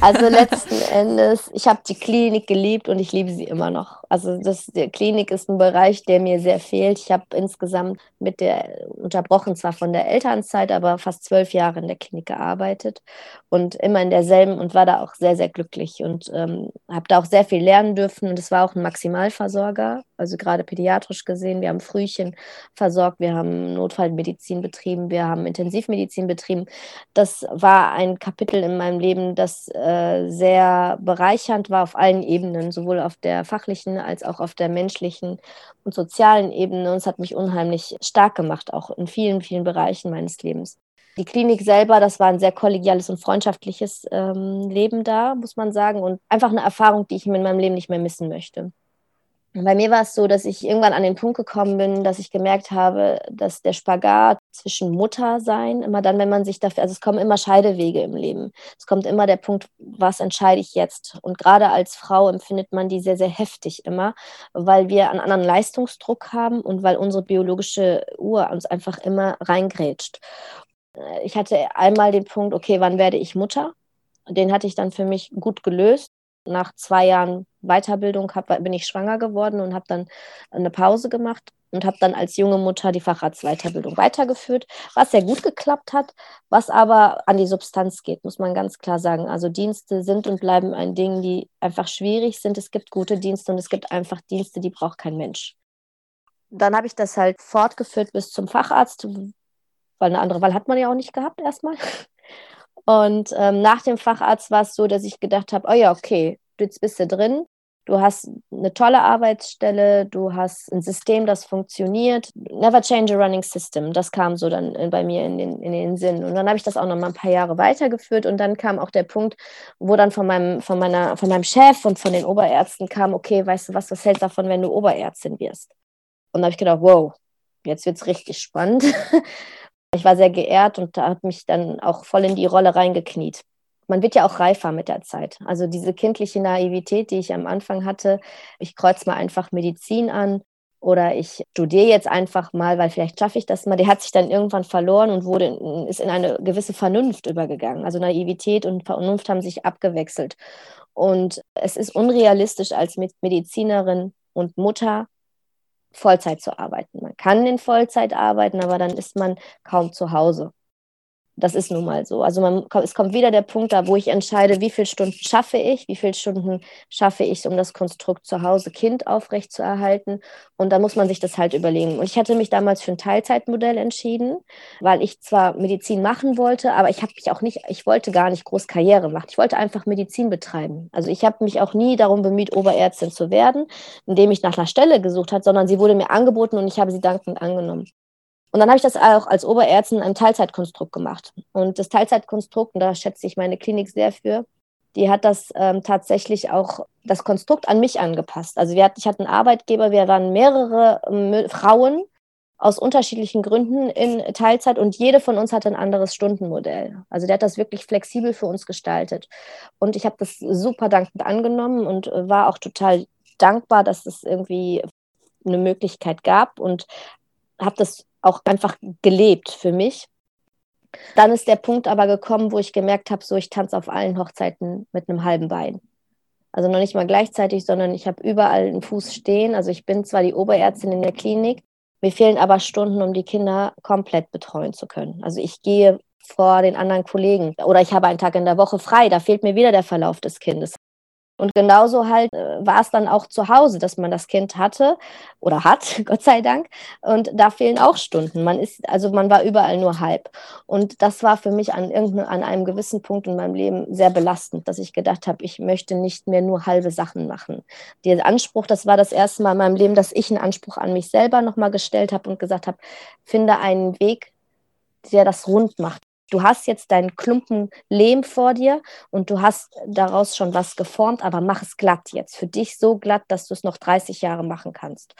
Also letzten Endes, ich habe die Klinik geliebt und ich liebe sie immer noch. Also das, die Klinik ist ein Bereich, der mir sehr fehlt. Ich habe insgesamt mit der, unterbrochen zwar von der Elternzeit, aber fast zwölf Jahre in der Klinik gearbeitet und immer in derselben und war da auch sehr, sehr glücklich und ähm, habe da auch sehr viel lernen dürfen. Und es war auch ein Maximalversorger, also gerade pädiatrisch gesehen. Wir haben Frühchen versorgt, wir haben Notfallmedizin betrieben, wir haben Intensivmedizin betrieben. Das war ein Kapitel in meinem Leben, das äh, sehr bereichernd war auf allen Ebenen, sowohl auf der fachlichen als auch auf der menschlichen und sozialen Ebene. Und es hat mich unheimlich stark gemacht, auch in vielen, vielen Bereichen meines Lebens. Die Klinik selber, das war ein sehr kollegiales und freundschaftliches ähm, Leben da, muss man sagen. Und einfach eine Erfahrung, die ich in meinem Leben nicht mehr missen möchte. Bei mir war es so, dass ich irgendwann an den Punkt gekommen bin, dass ich gemerkt habe, dass der Spagat zwischen Muttersein, immer dann, wenn man sich dafür, also es kommen immer Scheidewege im Leben. Es kommt immer der Punkt, was entscheide ich jetzt? Und gerade als Frau empfindet man die sehr, sehr heftig immer, weil wir einen anderen Leistungsdruck haben und weil unsere biologische Uhr uns einfach immer reingrätscht. Ich hatte einmal den Punkt, okay, wann werde ich Mutter? Den hatte ich dann für mich gut gelöst nach zwei Jahren Weiterbildung hab, bin ich schwanger geworden und habe dann eine Pause gemacht und habe dann als junge Mutter die Facharztweiterbildung weitergeführt, was sehr gut geklappt hat, was aber an die Substanz geht, muss man ganz klar sagen. Also Dienste sind und bleiben ein Ding, die einfach schwierig sind. Es gibt gute Dienste und es gibt einfach Dienste, die braucht kein Mensch. Dann habe ich das halt fortgeführt bis zum Facharzt, weil eine andere Wahl hat man ja auch nicht gehabt erstmal. Und ähm, nach dem Facharzt war es so, dass ich gedacht habe, oh ja, okay, jetzt bist du drin. Du hast eine tolle Arbeitsstelle, du hast ein System, das funktioniert. Never change a running system. Das kam so dann bei mir in den, in den Sinn. Und dann habe ich das auch noch mal ein paar Jahre weitergeführt. Und dann kam auch der Punkt, wo dann von meinem, von meiner, von meinem Chef und von den Oberärzten kam, okay, weißt du was, was hält davon, wenn du Oberärztin wirst? Und da habe ich gedacht, wow, jetzt wird es richtig spannend. Ich war sehr geehrt und da hat mich dann auch voll in die Rolle reingekniet man wird ja auch reifer mit der Zeit. Also diese kindliche Naivität, die ich am Anfang hatte, ich kreuze mal einfach Medizin an oder ich studiere jetzt einfach mal, weil vielleicht schaffe ich das mal, die hat sich dann irgendwann verloren und wurde, ist in eine gewisse Vernunft übergegangen. Also Naivität und Vernunft haben sich abgewechselt. Und es ist unrealistisch als Medizinerin und Mutter Vollzeit zu arbeiten. Man kann in Vollzeit arbeiten, aber dann ist man kaum zu Hause. Das ist nun mal so. Also man, es kommt wieder der Punkt da, wo ich entscheide, wie viele Stunden schaffe ich, wie viele Stunden schaffe ich, um das Konstrukt zu Hause Kind aufrechtzuerhalten. Und da muss man sich das halt überlegen. Und ich hatte mich damals für ein Teilzeitmodell entschieden, weil ich zwar Medizin machen wollte, aber ich habe mich auch nicht, ich wollte gar nicht groß Karriere machen. Ich wollte einfach Medizin betreiben. Also ich habe mich auch nie darum bemüht, Oberärztin zu werden, indem ich nach einer Stelle gesucht habe, sondern sie wurde mir angeboten und ich habe sie dankend angenommen. Und dann habe ich das auch als Oberärztin in einem Teilzeitkonstrukt gemacht. Und das Teilzeitkonstrukt, und da schätze ich meine Klinik sehr für, die hat das ähm, tatsächlich auch das Konstrukt an mich angepasst. Also wir hat, ich hatte einen Arbeitgeber, wir waren mehrere ähm, Frauen aus unterschiedlichen Gründen in Teilzeit und jede von uns hatte ein anderes Stundenmodell. Also der hat das wirklich flexibel für uns gestaltet. Und ich habe das super dankend angenommen und äh, war auch total dankbar, dass es irgendwie eine Möglichkeit gab und habe das auch einfach gelebt für mich. Dann ist der Punkt aber gekommen, wo ich gemerkt habe, so ich tanze auf allen Hochzeiten mit einem halben Bein. Also noch nicht mal gleichzeitig, sondern ich habe überall einen Fuß stehen. Also ich bin zwar die Oberärztin in der Klinik, mir fehlen aber Stunden, um die Kinder komplett betreuen zu können. Also ich gehe vor den anderen Kollegen oder ich habe einen Tag in der Woche frei, da fehlt mir wieder der Verlauf des Kindes. Und genauso halt äh, war es dann auch zu Hause, dass man das Kind hatte oder hat, Gott sei Dank. Und da fehlen auch Stunden. Man ist, also man war überall nur halb. Und das war für mich an, an einem gewissen Punkt in meinem Leben sehr belastend, dass ich gedacht habe, ich möchte nicht mehr nur halbe Sachen machen. Der Anspruch, das war das erste Mal in meinem Leben, dass ich einen Anspruch an mich selber nochmal gestellt habe und gesagt habe, finde einen Weg, der das rund macht du hast jetzt deinen Klumpen Lehm vor dir und du hast daraus schon was geformt, aber mach es glatt jetzt. Für dich so glatt, dass du es noch 30 Jahre machen kannst.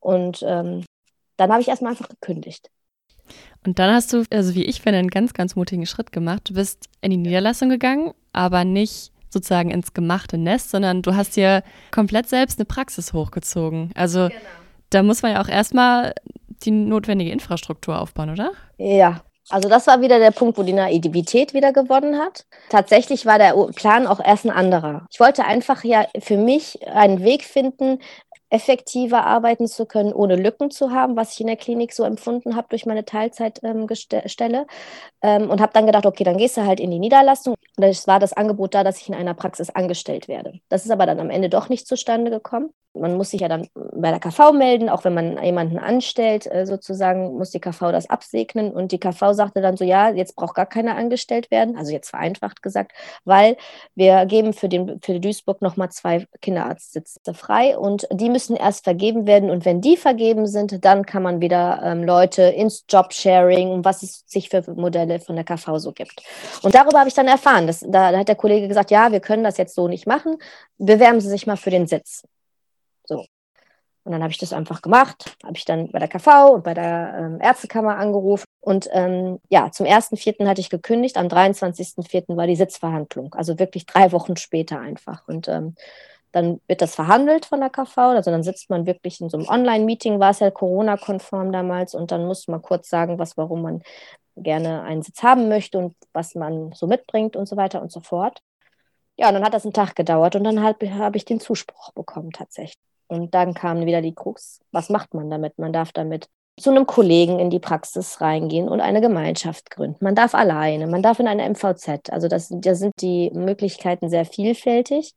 Und ähm, dann habe ich erstmal einfach gekündigt. Und dann hast du, also wie ich finde, einen ganz, ganz mutigen Schritt gemacht. Du bist in die Niederlassung gegangen, aber nicht sozusagen ins gemachte Nest, sondern du hast dir komplett selbst eine Praxis hochgezogen. Also genau. da muss man ja auch erstmal die notwendige Infrastruktur aufbauen, oder? Ja, also das war wieder der Punkt, wo die Naivität wieder gewonnen hat. Tatsächlich war der Plan auch erst ein anderer. Ich wollte einfach ja für mich einen Weg finden, effektiver arbeiten zu können, ohne Lücken zu haben, was ich in der Klinik so empfunden habe durch meine Teilzeitstelle. Ähm, ähm, und habe dann gedacht, okay, dann gehst du halt in die Niederlassung. Und es war das Angebot da, dass ich in einer Praxis angestellt werde. Das ist aber dann am Ende doch nicht zustande gekommen. Man muss sich ja dann bei der KV melden, auch wenn man jemanden anstellt, äh, sozusagen, muss die KV das absegnen. Und die KV sagte dann so, ja, jetzt braucht gar keiner angestellt werden, also jetzt vereinfacht gesagt, weil wir geben für, den, für Duisburg nochmal zwei Kinderarztsitze frei und die müssen erst vergeben werden. Und wenn die vergeben sind, dann kann man wieder ähm, Leute ins Jobsharing und was es sich für Modelle von der KV so gibt. Und darüber habe ich dann erfahren. Dass, da, da hat der Kollege gesagt, ja, wir können das jetzt so nicht machen. Bewerben Sie sich mal für den Sitz. So. Und dann habe ich das einfach gemacht, habe ich dann bei der KV und bei der ähm, Ärztekammer angerufen. Und ähm, ja, zum 1.4. hatte ich gekündigt, am 23.4. war die Sitzverhandlung, also wirklich drei Wochen später einfach. Und ähm, dann wird das verhandelt von der KV, also dann sitzt man wirklich in so einem Online-Meeting, war es ja Corona-konform damals, und dann muss man kurz sagen, was, warum man gerne einen Sitz haben möchte und was man so mitbringt und so weiter und so fort. Ja, und dann hat das einen Tag gedauert und dann habe hab ich den Zuspruch bekommen tatsächlich. Und dann kam wieder die Krux. Was macht man damit? Man darf damit zu einem Kollegen in die Praxis reingehen und eine Gemeinschaft gründen. Man darf alleine, man darf in eine MVZ. Also das, da sind die Möglichkeiten sehr vielfältig.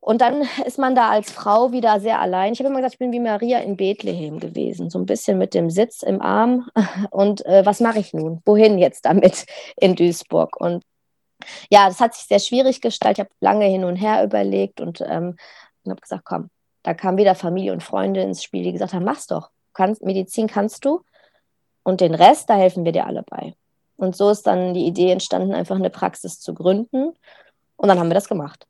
Und dann ist man da als Frau wieder sehr allein. Ich habe immer gesagt, ich bin wie Maria in Bethlehem gewesen, so ein bisschen mit dem Sitz im Arm. Und äh, was mache ich nun? Wohin jetzt damit in Duisburg? Und ja, das hat sich sehr schwierig gestaltet. Ich habe lange hin und her überlegt und ähm, habe gesagt, komm, da kam wieder Familie und Freunde ins Spiel, die gesagt haben, mach's doch. Kannst, Medizin kannst du und den Rest, da helfen wir dir alle bei. Und so ist dann die Idee entstanden, einfach eine Praxis zu gründen. Und dann haben wir das gemacht.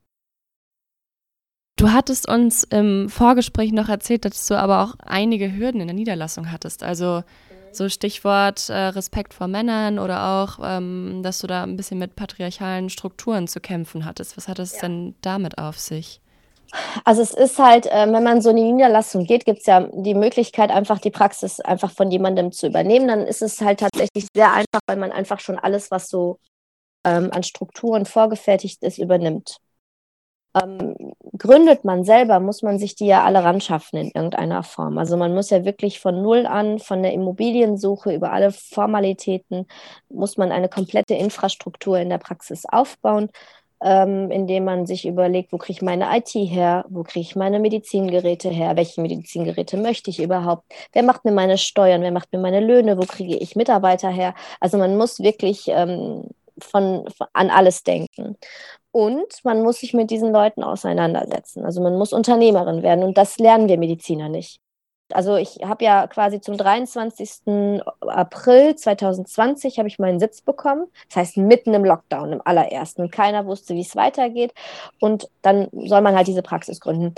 Du hattest uns im Vorgespräch noch erzählt, dass du aber auch einige Hürden in der Niederlassung hattest. Also so Stichwort äh, Respekt vor Männern oder auch, ähm, dass du da ein bisschen mit patriarchalen Strukturen zu kämpfen hattest. Was hat es ja. denn damit auf sich? Also es ist halt, äh, wenn man so in die Niederlassung geht, gibt es ja die Möglichkeit, einfach die Praxis einfach von jemandem zu übernehmen. Dann ist es halt tatsächlich sehr einfach, weil man einfach schon alles, was so ähm, an Strukturen vorgefertigt ist, übernimmt. Ähm, gründet man selber, muss man sich die ja alle ran schaffen in irgendeiner Form. Also man muss ja wirklich von Null an, von der Immobiliensuche über alle Formalitäten, muss man eine komplette Infrastruktur in der Praxis aufbauen ähm, indem man sich überlegt, wo kriege ich meine IT her, wo kriege ich meine Medizingeräte her, welche Medizingeräte möchte ich überhaupt, wer macht mir meine Steuern, wer macht mir meine Löhne, wo kriege ich Mitarbeiter her. Also man muss wirklich ähm, von, von, an alles denken. Und man muss sich mit diesen Leuten auseinandersetzen. Also man muss Unternehmerin werden und das lernen wir Mediziner nicht. Also ich habe ja quasi zum 23. April 2020 habe ich meinen Sitz bekommen. Das heißt mitten im Lockdown, im allerersten. Keiner wusste, wie es weitergeht. Und dann soll man halt diese Praxis gründen.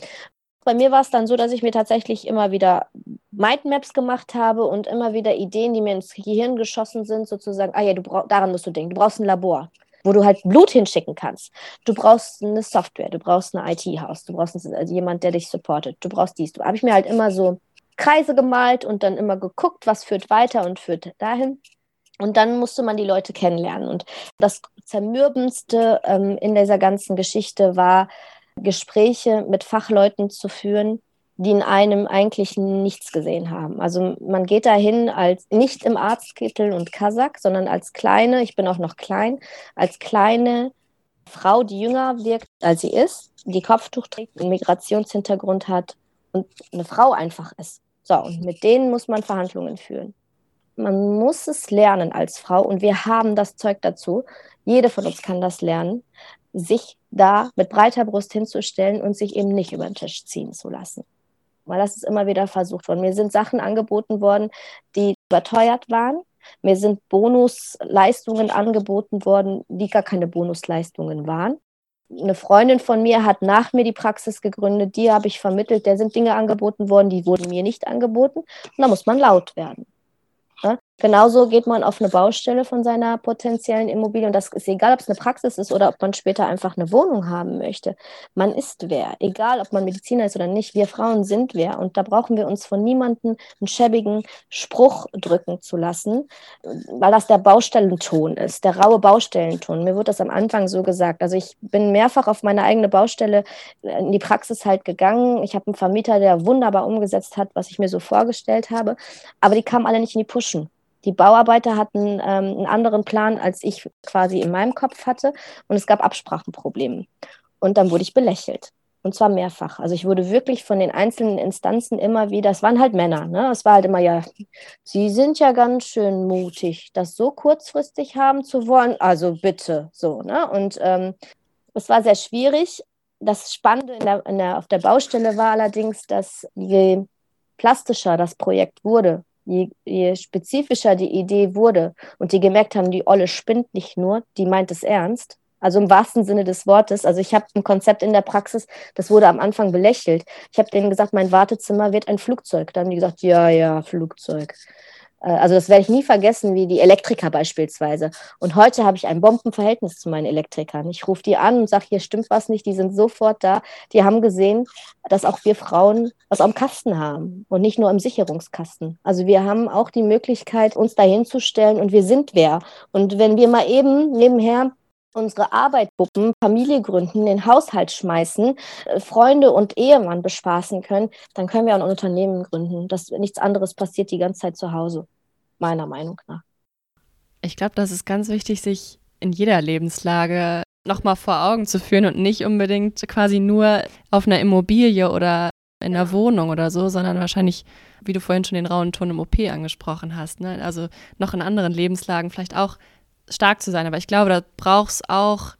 Bei mir war es dann so, dass ich mir tatsächlich immer wieder Mindmaps gemacht habe und immer wieder Ideen, die mir ins Gehirn geschossen sind, sozusagen, ah ja, du brauch, daran musst du denken, du brauchst ein Labor wo du halt Blut hinschicken kannst. Du brauchst eine Software, du brauchst eine IT-Haus, du brauchst also jemand, der dich supportet, du brauchst dies. Du habe ich mir halt immer so Kreise gemalt und dann immer geguckt, was führt weiter und führt dahin. Und dann musste man die Leute kennenlernen. Und das Zermürbendste ähm, in dieser ganzen Geschichte war, Gespräche mit Fachleuten zu führen, die in einem eigentlich nichts gesehen haben. Also man geht dahin als nicht im Arztkittel und Kasach, sondern als kleine, ich bin auch noch klein, als kleine Frau, die jünger wirkt, als sie ist, die Kopftuch trägt, einen Migrationshintergrund hat und eine Frau einfach ist. So, und mit denen muss man Verhandlungen führen. Man muss es lernen als Frau und wir haben das Zeug dazu. Jede von uns kann das lernen, sich da mit breiter Brust hinzustellen und sich eben nicht über den Tisch ziehen zu lassen. Weil das ist immer wieder versucht worden. Mir sind Sachen angeboten worden, die überteuert waren. Mir sind Bonusleistungen angeboten worden, die gar keine Bonusleistungen waren eine Freundin von mir hat nach mir die Praxis gegründet, die habe ich vermittelt, der sind Dinge angeboten worden, die wurden mir nicht angeboten. Und da muss man laut werden. Genauso geht man auf eine Baustelle von seiner potenziellen Immobilie und das ist egal, ob es eine Praxis ist oder ob man später einfach eine Wohnung haben möchte. Man ist wer, egal ob man Mediziner ist oder nicht. Wir Frauen sind wer und da brauchen wir uns von niemandem einen schäbigen Spruch drücken zu lassen, weil das der Baustellenton ist, der raue Baustellenton. Mir wurde das am Anfang so gesagt. Also ich bin mehrfach auf meine eigene Baustelle in die Praxis halt gegangen. Ich habe einen Vermieter, der wunderbar umgesetzt hat, was ich mir so vorgestellt habe, aber die kamen alle nicht in die Puschen. Die Bauarbeiter hatten ähm, einen anderen Plan, als ich quasi in meinem Kopf hatte. Und es gab Absprachenprobleme. Und dann wurde ich belächelt. Und zwar mehrfach. Also ich wurde wirklich von den einzelnen Instanzen immer wieder, es waren halt Männer, ne? Es war halt immer, ja, sie sind ja ganz schön mutig, das so kurzfristig haben zu wollen. Also bitte, so, ne? Und ähm, es war sehr schwierig. Das Spannende in der, in der, auf der Baustelle war allerdings, dass je plastischer das Projekt wurde, je, je spezifischer die Idee wurde und die gemerkt haben, die Olle spinnt nicht nur, die meint es ernst, also im wahrsten Sinne des Wortes. Also ich habe ein Konzept in der Praxis, das wurde am Anfang belächelt. Ich habe denen gesagt, mein Wartezimmer wird ein Flugzeug. Da haben die gesagt, ja, ja, Flugzeug. Äh, also das werde ich nie vergessen, wie die Elektriker beispielsweise. Und heute habe ich ein Bombenverhältnis zu meinen Elektrikern. Ich rufe die an und sage, hier stimmt was nicht, die sind sofort da. Die haben gesehen, dass auch wir Frauen was am Kasten haben und nicht nur im Sicherungskasten. Also wir haben auch die Möglichkeit, uns dahin zu stellen und wir sind wer. Und wenn wir mal eben nebenher unsere Arbeit buppen, Familie gründen, den Haushalt schmeißen, äh, Freunde und Ehemann bespaßen können, dann können wir ein Unternehmen gründen. Das nichts anderes passiert die ganze Zeit zu Hause, meiner Meinung nach. Ich glaube, das ist ganz wichtig, sich in jeder Lebenslage nochmal vor Augen zu führen und nicht unbedingt quasi nur auf einer Immobilie oder in einer Wohnung oder so, sondern wahrscheinlich, wie du vorhin schon den rauen Ton im OP angesprochen hast, ne? also noch in anderen Lebenslagen vielleicht auch stark zu sein. Aber ich glaube, da braucht es auch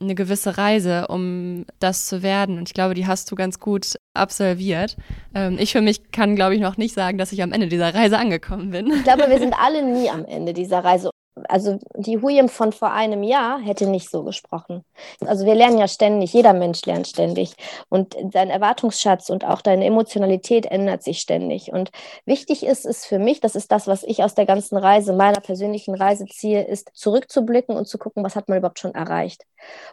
eine gewisse Reise, um das zu werden. Und ich glaube, die hast du ganz gut absolviert. Ähm, ich für mich kann, glaube ich, noch nicht sagen, dass ich am Ende dieser Reise angekommen bin. Ich glaube, wir sind alle nie am Ende dieser Reise also die Huyem von vor einem Jahr hätte nicht so gesprochen. Also wir lernen ja ständig, jeder Mensch lernt ständig und dein Erwartungsschatz und auch deine Emotionalität ändert sich ständig. Und wichtig ist es für mich, das ist das, was ich aus der ganzen Reise, meiner persönlichen Reise ziehe, ist zurückzublicken und zu gucken, was hat man überhaupt schon erreicht.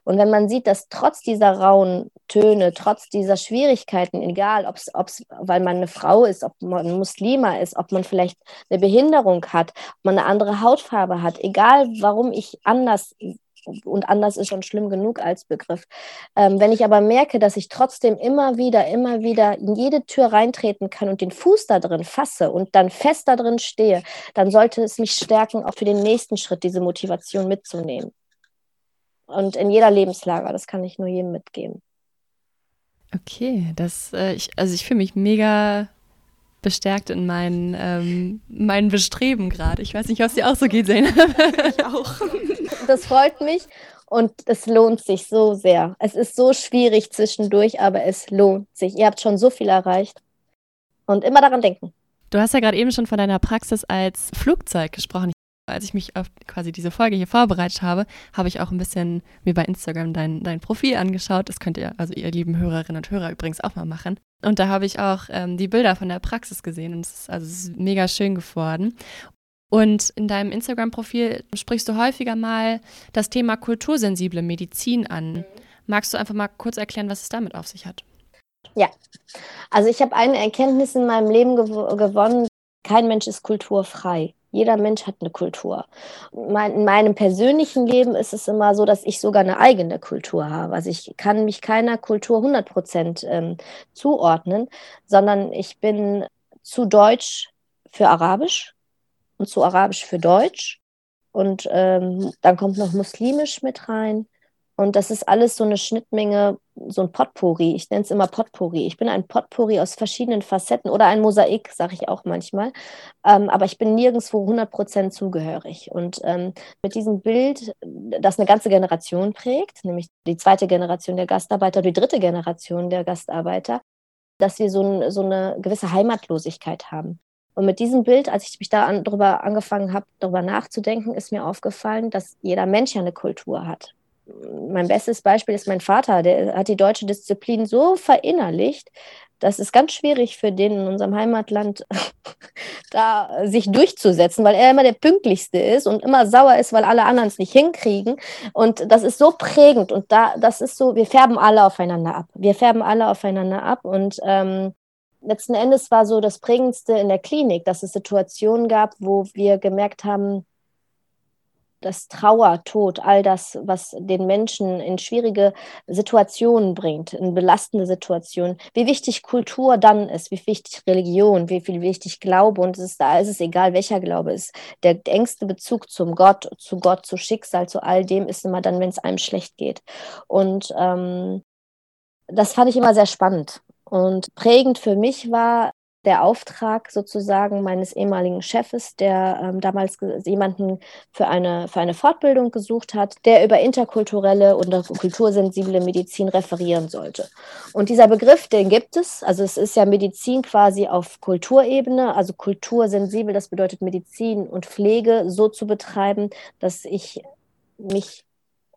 Und wenn man sieht, dass trotz dieser rauen Töne, trotz dieser Schwierigkeiten, egal ob es, weil man eine Frau ist, ob man Muslima ist, ob man vielleicht eine Behinderung hat, ob man eine andere Hautfarbe hat, egal warum ich anders und anders ist schon schlimm genug als Begriff. Ähm, wenn ich aber merke, dass ich trotzdem immer wieder, immer wieder in jede Tür reintreten kann und den Fuß da drin fasse und dann fest da drin stehe, dann sollte es mich stärken, auch für den nächsten Schritt diese Motivation mitzunehmen. Und in jeder Lebenslage, das kann ich nur jedem mitgeben. Okay, das, äh, ich, also ich fühle mich mega bestärkt in meinen, ähm, meinen Bestreben gerade. Ich weiß nicht, ob es dir auch so geht, Zane. ich auch. Das freut mich und es lohnt sich so sehr. Es ist so schwierig zwischendurch, aber es lohnt sich. Ihr habt schon so viel erreicht. Und immer daran denken. Du hast ja gerade eben schon von deiner Praxis als Flugzeug gesprochen als ich mich auf quasi diese Folge hier vorbereitet habe, habe ich auch ein bisschen mir bei Instagram dein, dein Profil angeschaut. Das könnt ihr, also ihr lieben Hörerinnen und Hörer übrigens auch mal machen. Und da habe ich auch ähm, die Bilder von der Praxis gesehen und es ist, also es ist mega schön geworden. Und in deinem Instagram-Profil sprichst du häufiger mal das Thema kultursensible Medizin an. Magst du einfach mal kurz erklären, was es damit auf sich hat? Ja, also ich habe eine Erkenntnis in meinem Leben gew gewonnen. Kein Mensch ist kulturfrei. Jeder Mensch hat eine Kultur. in meinem persönlichen Leben ist es immer so, dass ich sogar eine eigene Kultur habe. Also ich kann mich keiner Kultur 100 Prozent ähm, zuordnen, sondern ich bin zu deutsch für arabisch und zu arabisch für deutsch. Und ähm, dann kommt noch muslimisch mit rein. Und das ist alles so eine Schnittmenge, so ein Potpourri. Ich nenne es immer Potpourri. Ich bin ein Potpourri aus verschiedenen Facetten oder ein Mosaik, sage ich auch manchmal. Ähm, aber ich bin nirgendwo 100% zugehörig. Und ähm, mit diesem Bild, das eine ganze Generation prägt, nämlich die zweite Generation der Gastarbeiter, die dritte Generation der Gastarbeiter, dass wir so, ein, so eine gewisse Heimatlosigkeit haben. Und mit diesem Bild, als ich mich da an, darüber angefangen habe, darüber nachzudenken, ist mir aufgefallen, dass jeder Mensch ja eine Kultur hat mein bestes Beispiel ist mein Vater, der hat die deutsche Disziplin so verinnerlicht, das ist ganz schwierig für den in unserem Heimatland, da sich durchzusetzen, weil er immer der Pünktlichste ist und immer sauer ist, weil alle anderen es nicht hinkriegen. Und das ist so prägend und da, das ist so, wir färben alle aufeinander ab. Wir färben alle aufeinander ab und ähm, letzten Endes war so das Prägendste in der Klinik, dass es Situationen gab, wo wir gemerkt haben, das Trauer, Tod, all das, was den Menschen in schwierige Situationen bringt, in belastende Situationen, wie wichtig Kultur dann ist, wie wichtig Religion, wie viel wichtig Glaube und es ist, da ist es egal, welcher Glaube ist. Der engste Bezug zum Gott, zu Gott, zu Schicksal, zu all dem ist immer dann, wenn es einem schlecht geht. Und ähm, das fand ich immer sehr spannend. Und prägend für mich war der Auftrag sozusagen meines ehemaligen Chefes, der ähm, damals jemanden für eine, für eine Fortbildung gesucht hat, der über interkulturelle und kultursensible Medizin referieren sollte. Und dieser Begriff, den gibt es. Also es ist ja Medizin quasi auf Kulturebene, also kultursensibel, das bedeutet Medizin und Pflege so zu betreiben, dass ich mich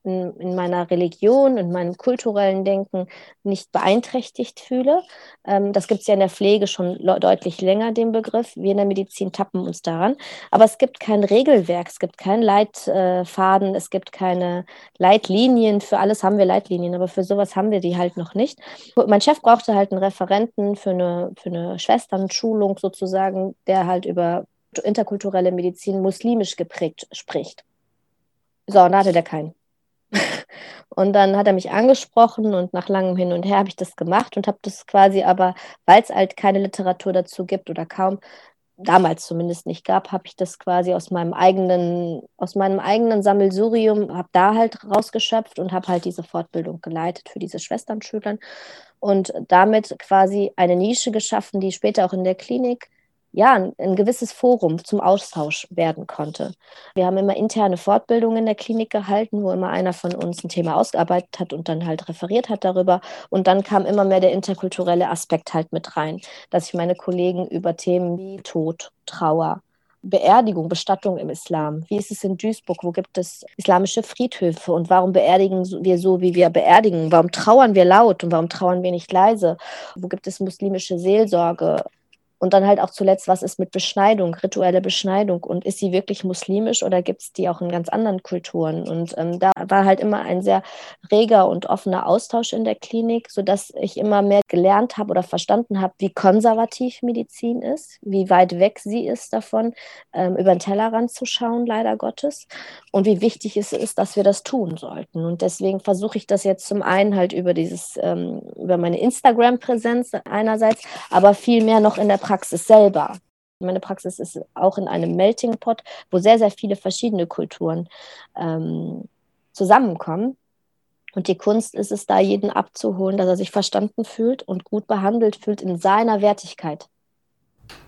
in, in meiner Religion und meinem kulturellen Denken nicht beeinträchtigt fühle. Ähm, das gibt es ja in der Pflege schon deutlich länger, den Begriff. Wir in der Medizin tappen uns daran. Aber es gibt kein Regelwerk, es gibt keinen Leitfaden, es gibt keine Leitlinien. Für alles haben wir Leitlinien, aber für sowas haben wir die halt noch nicht. Mein Chef brauchte halt einen Referenten für eine, für eine Schwesternschulung sozusagen, der halt über interkulturelle Medizin muslimisch geprägt spricht. So, und da hatte der keinen. Und dann hat er mich angesprochen und nach langem Hin und Her habe ich das gemacht und habe das quasi aber, weil es halt keine Literatur dazu gibt oder kaum, damals zumindest nicht gab, habe ich das quasi aus meinem eigenen, aus meinem eigenen Sammelsurium, habe da halt rausgeschöpft und habe halt diese Fortbildung geleitet für diese Schwesternschülern und damit quasi eine Nische geschaffen, die später auch in der Klinik ja, ein, ein, gewisses Forum zum Austausch werden konnte. Wir haben immer interne Fortbildungen in der Klinik gehalten, wo immer einer von uns ein Thema ausgearbeitet hat und dann halt referiert hat darüber. Und dann kam immer mehr der interkulturelle Aspekt halt mit rein, dass ich meine Kollegen über Themen wie Tod, Trauer, Beerdigung, Bestattung im Islam. Wie ist es in Duisburg? Wo gibt es islamische Friedhöfe? Und warum beerdigen wir so, wie wir beerdigen? Warum trauern wir laut und warum trauern wir nicht leise? Wo gibt es muslimische Seelsorge? Und dann halt auch zuletzt, was ist mit Beschneidung, rituelle Beschneidung? Und ist sie wirklich muslimisch oder gibt es die auch in ganz anderen Kulturen? Und ähm, da war halt immer ein sehr reger und offener Austausch in der Klinik, sodass ich immer mehr gelernt habe oder verstanden habe, wie konservativ Medizin ist, wie weit weg sie ist davon, ähm, über den Tellerrand zu schauen, leider Gottes. Und wie wichtig es ist, dass wir das tun sollten. Und deswegen versuche ich das jetzt zum einen halt über dieses, ähm, über meine Instagram-Präsenz einerseits, aber viel mehr noch in der Praxis selber. Meine Praxis ist auch in einem Melting Pot, wo sehr, sehr viele verschiedene Kulturen ähm, zusammenkommen. Und die Kunst ist es da, jeden abzuholen, dass er sich verstanden fühlt und gut behandelt fühlt in seiner Wertigkeit.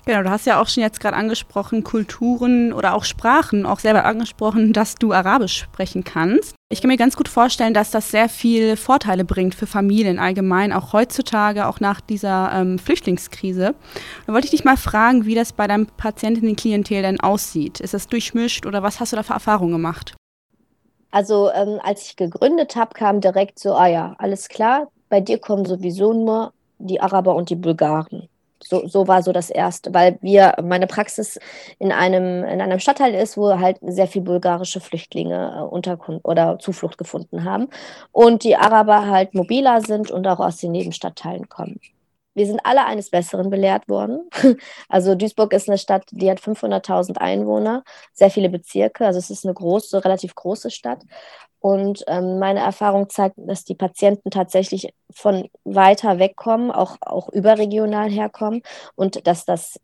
Genau, du hast ja auch schon jetzt gerade angesprochen, Kulturen oder auch Sprachen, auch selber angesprochen, dass du Arabisch sprechen kannst. Ich kann mir ganz gut vorstellen, dass das sehr viele Vorteile bringt für Familien allgemein, auch heutzutage, auch nach dieser ähm, Flüchtlingskrise. Da wollte ich dich mal fragen, wie das bei deinem Patientinnenklientel denn aussieht. Ist das durchmischt oder was hast du da für Erfahrungen gemacht? Also ähm, als ich gegründet habe, kam direkt so, ah ja, alles klar, bei dir kommen sowieso nur die Araber und die Bulgaren. So, so war so das erste, weil wir, meine Praxis in einem, in einem Stadtteil ist, wo halt sehr viel bulgarische Flüchtlinge äh, Unterkunft oder Zuflucht gefunden haben und die Araber halt mobiler sind und auch aus den Nebenstadtteilen kommen. Wir sind alle eines Besseren belehrt worden. Also Duisburg ist eine Stadt, die hat 500.000 Einwohner, sehr viele Bezirke. Also es ist eine große, relativ große Stadt. Und ähm, meine Erfahrung zeigt, dass die Patienten tatsächlich von weiter wegkommen, auch, auch überregional herkommen und dass das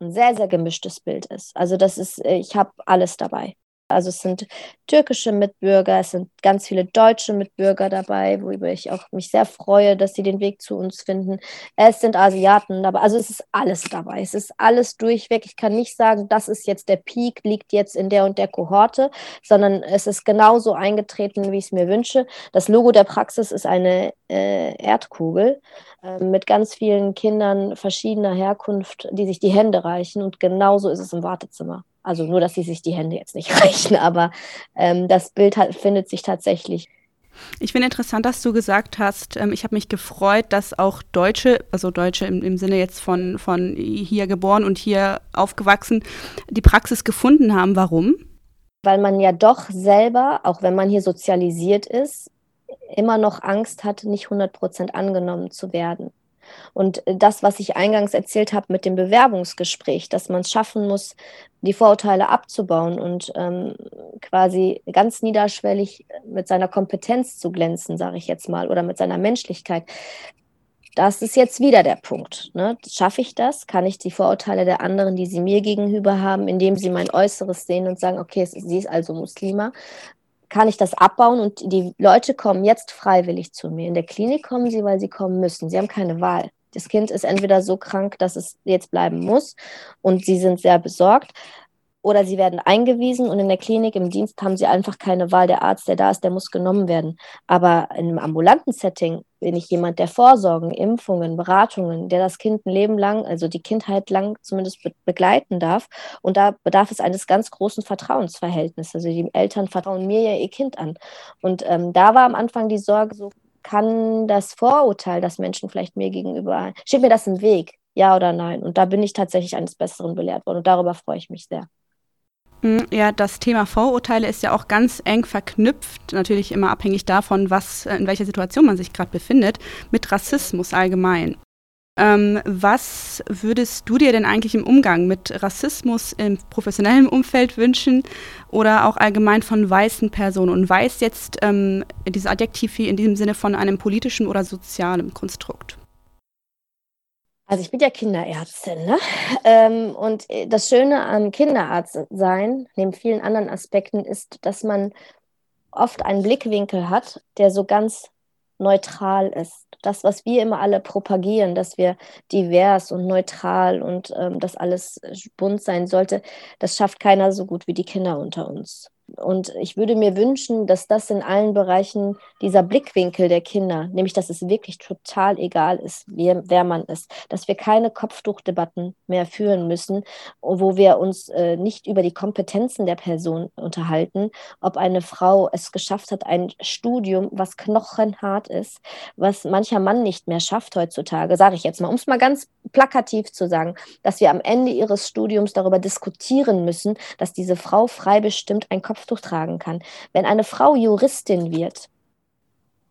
ein sehr, sehr gemischtes Bild ist. Also das ist, ich habe alles dabei. Also es sind türkische Mitbürger, es sind ganz viele deutsche Mitbürger dabei, worüber ich auch mich sehr freue, dass sie den Weg zu uns finden. Es sind Asiaten dabei, also es ist alles dabei. Es ist alles durchweg. Ich kann nicht sagen, das ist jetzt der Peak, liegt jetzt in der und der Kohorte, sondern es ist genauso eingetreten, wie ich es mir wünsche. Das Logo der Praxis ist eine äh, Erdkugel äh, mit ganz vielen Kindern verschiedener Herkunft, die sich die Hände reichen und genauso ist es im Wartezimmer. Also nur, dass sie sich die Hände jetzt nicht reichen, aber ähm, das Bild hat, findet sich tatsächlich. Ich finde interessant, dass du gesagt hast, ähm, ich habe mich gefreut, dass auch Deutsche, also Deutsche im, im, Sinne jetzt von, von hier geboren und hier aufgewachsen, die Praxis gefunden haben. Warum? Weil man ja doch selber, auch wenn man hier sozialisiert ist, immer noch Angst hat, nicht 100 Prozent angenommen zu werden. Und das, was ich eingangs erzählt habe mit dem Bewerbungsgespräch, dass man es schaffen muss, die Vorurteile abzubauen und ähm, quasi ganz niederschwellig mit seiner Kompetenz zu glänzen, sage ich jetzt mal, oder mit seiner Menschlichkeit. Das ist jetzt wieder der Punkt. Ne? Schaffe ich das? Kann ich die Vorurteile der anderen, die sie mir gegenüber haben, indem sie mein Äußeres sehen und sagen, okay, sie ist also Muslima, kann ich das abbauen und die Leute kommen jetzt freiwillig zu mir. In der Klinik kommen sie, weil sie kommen müssen. Sie haben keine Wahl. Das Kind ist entweder so krank, dass es jetzt bleiben muss und sie sind sehr besorgt oder sie werden eingewiesen und in der Klinik im Dienst haben sie einfach keine Wahl. Der Arzt, der da ist, der muss genommen werden. Aber in einem ambulanten Setting bin ich jemand, der Vorsorgen, Impfungen, Beratungen, der das Kind ein Leben lang, also die Kindheit lang zumindest be begleiten darf. Und da bedarf es eines ganz großen Vertrauensverhältnisses. Also die Eltern vertrauen mir ja ihr Kind an. Und ähm, da war am Anfang die Sorge so, kann das Vorurteil, das Menschen vielleicht mir gegenüber, steht mir das im Weg? Ja oder nein? Und da bin ich tatsächlich eines Besseren belehrt worden. Und darüber freue ich mich sehr. Mm, ja, das Thema Vorurteile ist ja auch ganz eng verknüpft, natürlich immer abhängig davon, was, äh, in welcher Situation man sich gerade befindet, mit Rassismus allgemein. Ähm, was würdest du dir denn eigentlich im Umgang mit Rassismus im professionellen Umfeld wünschen oder auch allgemein von weißen Personen? Und weiß jetzt ähm, dieses Adjektiv in diesem Sinne von einem politischen oder sozialen Konstrukt? Also ich bin ja Kinderärztin, ne? Ähm, und äh, das Schöne am Kinderarzt sein, neben vielen anderen Aspekten, ist, dass man oft einen Blickwinkel hat, der so ganz neutral ist. Das, was wir immer alle propagieren, dass wir divers und neutral und ähm, dass alles bunt sein sollte, das schafft keiner so gut wie die Kinder unter uns. Und ich würde mir wünschen, dass das in allen Bereichen dieser Blickwinkel der Kinder, nämlich dass es wirklich total egal ist, wer, wer man ist, dass wir keine Kopftuchdebatten mehr führen müssen, wo wir uns äh, nicht über die Kompetenzen der Person unterhalten, ob eine Frau es geschafft hat, ein Studium, was knochenhart ist, was mancher Mann nicht mehr schafft heutzutage, sage ich jetzt mal, um es mal ganz plakativ zu sagen, dass wir am Ende ihres Studiums darüber diskutieren müssen, dass diese Frau frei bestimmt ein Kopf Kopftuch tragen kann. Wenn eine Frau Juristin wird,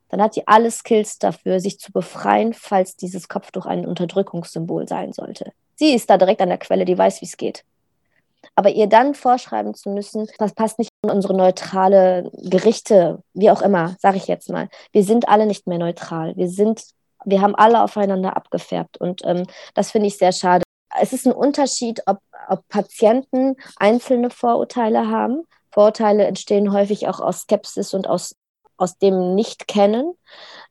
dann hat sie alle Skills dafür, sich zu befreien, falls dieses Kopftuch ein Unterdrückungssymbol sein sollte. Sie ist da direkt an der Quelle, die weiß, wie es geht. Aber ihr dann vorschreiben zu müssen, das passt nicht in unsere neutrale Gerichte, wie auch immer, sage ich jetzt mal. Wir sind alle nicht mehr neutral. Wir sind, wir haben alle aufeinander abgefärbt. Und ähm, das finde ich sehr schade. Es ist ein Unterschied, ob, ob Patienten einzelne Vorurteile haben Vorurteile entstehen häufig auch aus Skepsis und aus, aus dem Nicht-Kennen.